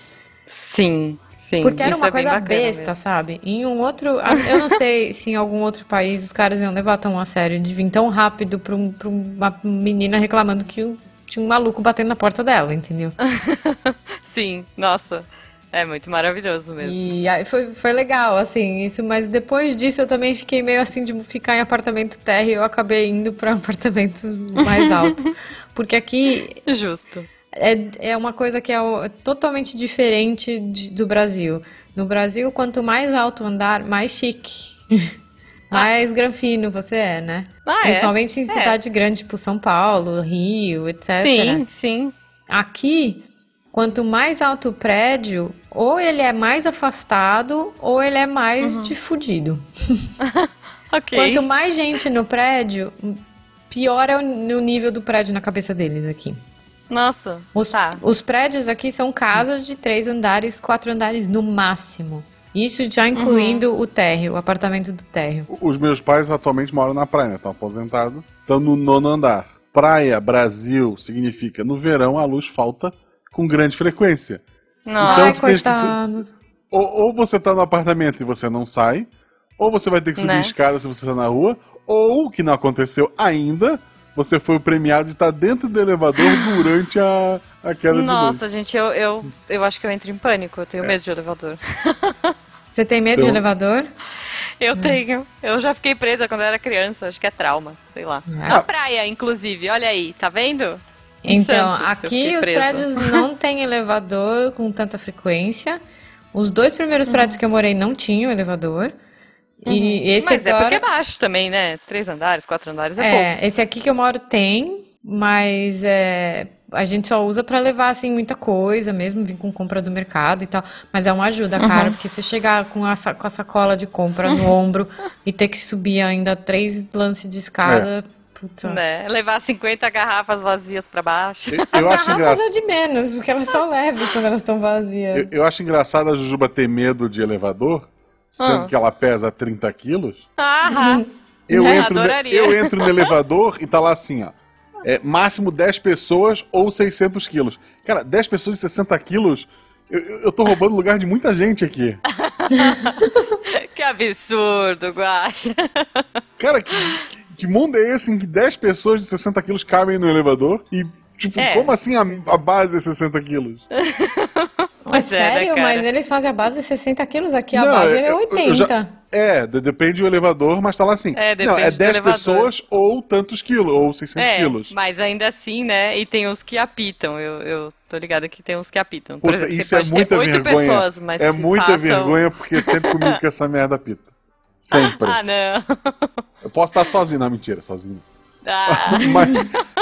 Sim, sim. Porque era uma é coisa besta, mesmo. sabe? Em um outro. Eu não sei se em algum outro país os caras iam levar tão a sério de vir tão rápido pra, um- pra uma menina reclamando que tinha um maluco batendo na porta dela, entendeu? Sim, nossa. É muito maravilhoso mesmo. E aí foi, foi legal, assim, isso, mas depois disso eu também fiquei meio assim de ficar em apartamento térreo e eu acabei indo pra apartamentos mais altos. Porque aqui Justo. é, é uma coisa que é, é totalmente diferente de- do Brasil. No Brasil, quanto mais alto andar, mais chique. mais granfino você é, né? Ah, é? Principalmente em É. cidade grande, tipo São Paulo, Rio, etc. Sim, sim. Aqui, quanto mais alto o prédio, ou ele é mais afastado, ou ele é mais de fudido. Ok. Quanto mais gente no prédio, pior é o, nível do prédio na cabeça deles aqui. Nossa. Os, Tá. os prédios aqui são casas de três andares, quatro andares no máximo. Isso já incluindo Uhum. o térreo, o apartamento do térreo. Os meus pais atualmente moram na praia, né? Estão aposentados. Estão no nono andar. Praia, Brasil, significa no verão a luz falta com grande frequência. Nossa. Então, Ai, que-. Ou, ou você tá no apartamento e você não sai, ou você vai ter que subir Né? escada se você tá na rua, ou, o que não aconteceu ainda, você foi o premiado de estar dentro do elevador durante a, a queda de Nossa, gente, eu, eu, eu acho que eu entro em pânico. Eu tenho É. medo de elevador. Você tem medo de Então- elevador? Eu tenho. Eu já fiquei presa quando eu era criança. Acho que é trauma, sei lá. Ah. Na praia, inclusive. Olha aí, tá vendo? Então, Santos, aqui os prédios não têm elevador com tanta frequência. Os dois primeiros prédios que eu morei não tinham elevador. E esse Uhum. Mas é agora. porque é baixo também, né? Três andares, quatro andares é, É, esse aqui que eu moro tem, mas é, a gente só usa pra levar assim muita coisa mesmo, vir com compra do mercado e tal. Mas é uma ajuda, Uhum. cara, porque você chegar com a, com a sacola de compra no ombro e ter que subir ainda três lances de escada, puta. Né? Levar 50 garrafas vazias pra baixo. Eu, eu As acho garrafas é engraçado. de menos, porque elas são leves quando elas estão vazias. Eu, eu acho engraçado a Jujuba ter medo de elevador, sendo Ah. que ela pesa 30 quilos. Ah, Eu, É, entro, adoraria. eu entro no elevador e tá lá assim, ó. É, máximo 10 pessoas ou 600 quilos. Cara, 10 pessoas e 60 quilos, eu, eu eu tô roubando lugar de muita gente aqui. que absurdo, Guaxa. Cara, que, que- que mundo é esse em que 10 pessoas de 60 quilos cabem no elevador? E, tipo, É. como assim a, a base é 60 quilos? Mas Pois é, né, sério, cara? mas eles fazem a base de 60 quilos, aqui a Não, base é eu- 80. eu já- É, de- depende do elevador, mas tá lá assim. É, Não, é depende do 10 elevador. pessoas ou tantos quilos, ou 600 É, quilos. mas ainda assim, né? E tem uns que apitam. Eu, eu tô ligada que tem uns que apitam. Por Puta, exemplo, isso é muita vergonha. pessoas, mas é muita passam- vergonha porque sempre comigo que essa merda pita. Sempre. Ah, não. Eu posso estar sozinho. Não, mentira, sozinho. Ah, Mas,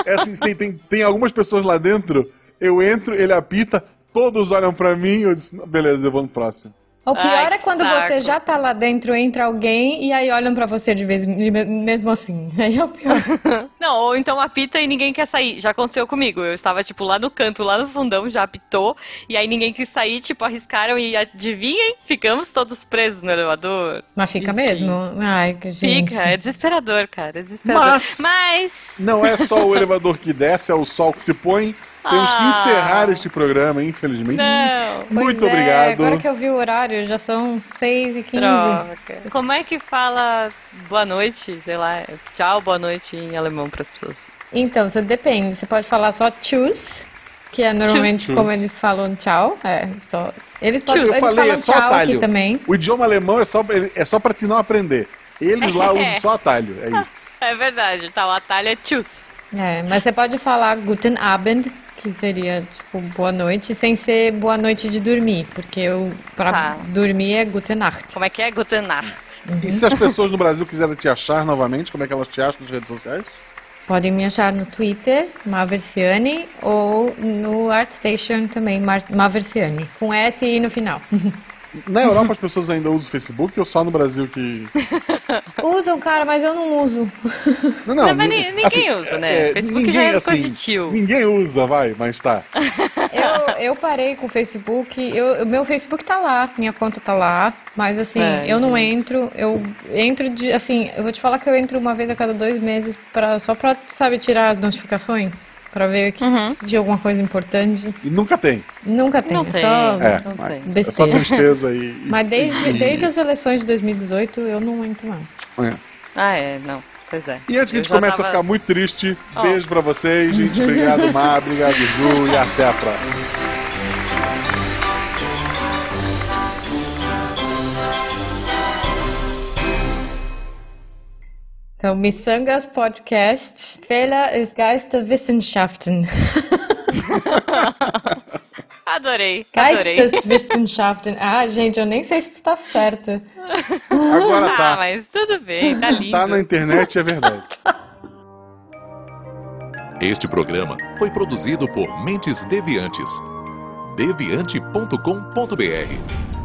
é assim, tem, tem, tem algumas pessoas lá dentro, eu entro, ele apita, todos olham pra mim, eu disse, "Não, beleza, eu vou no próximo. O pior Ai, é quando saco. você já tá lá dentro, entra alguém e aí olham pra você de vez mesmo assim. Aí é o pior. Não, ou então apita e ninguém quer sair. Já aconteceu comigo. Eu estava, tipo, lá no canto, lá no fundão, já apitou. E aí ninguém quis sair, tipo, arriscaram e adivinhem, ficamos todos presos no elevador. Mas fica Enfim. mesmo? Ai, que gente. Fica, é desesperador, cara. É desesperador. Mas- Mas... Não é só o elevador que desce, é o sol que se põe. Temos que Ah. encerrar este programa, infelizmente. Não. Muito Pois é, obrigado. Agora que eu vi o horário, já são 6 e 15 Troca. Como é que fala boa noite, sei lá, tchau, boa noite em alemão para as pessoas? Então, você depende. Você pode falar só tschüss, que é normalmente Tschüss. como eles falam tchau. É, só... Eles, podem, Eu eles falei, falam é só tchau atalho. aqui também. O idioma alemão é só, é só pra te não aprender. Eles lá usam só atalho, é isso. É verdade, tá, o atalho é tchus. É, mas você pode falar Guten Abend, que seria tipo boa noite, sem ser boa noite de dormir, porque o pra Tá. dormir é Gute Nacht. Como é que é? Guten Nacht. E se as pessoas no Brasil quiserem te achar novamente, como é que elas te acham nas redes sociais? Podem me achar no Twitter, Maversiane, ou no ArtStation também, Mar- Maversiane, com S e no final. Na Europa as pessoas ainda usam o Facebook ou só no Brasil que. Usam, cara, mas eu não uso. Não, Não, mas ni- ni- ninguém usa, né? Facebook já é coisa de tio. Ninguém usa, vai, mas tá. Eu, eu parei com o Facebook, eu, o meu Facebook tá lá, minha conta tá lá, mas assim, Ai, eu não gente. entro, eu entro de, assim, eu vou te falar que eu entro uma vez a cada dois meses pra, só pra, sabe, tirar as notificações, pra ver que, Uhum. se tinha alguma coisa importante. E nunca tem. Nunca tem, Não é tem. só... É, Não mas tem. é só tristeza e. Mas desde, desde as eleições de 2018 eu não entro não. É. Ah, é, não. Pois é. E antes que a gente comece a tava- ficar muito triste, Ó. beijo pra vocês, gente. Obrigado, Mar, obrigado, Ju, e até a próxima. Então, Missangas Podcast, Fehler ist Geisterwissenschaften. Adorei, adorei. Geisteswissenschaften. Ah, gente, eu nem sei se tá certa. Agora Ah, tá. mas tudo bem, tá lindo. Tá na internet, é verdade. Este programa foi produzido por Mentes Deviantes. deviante.com.br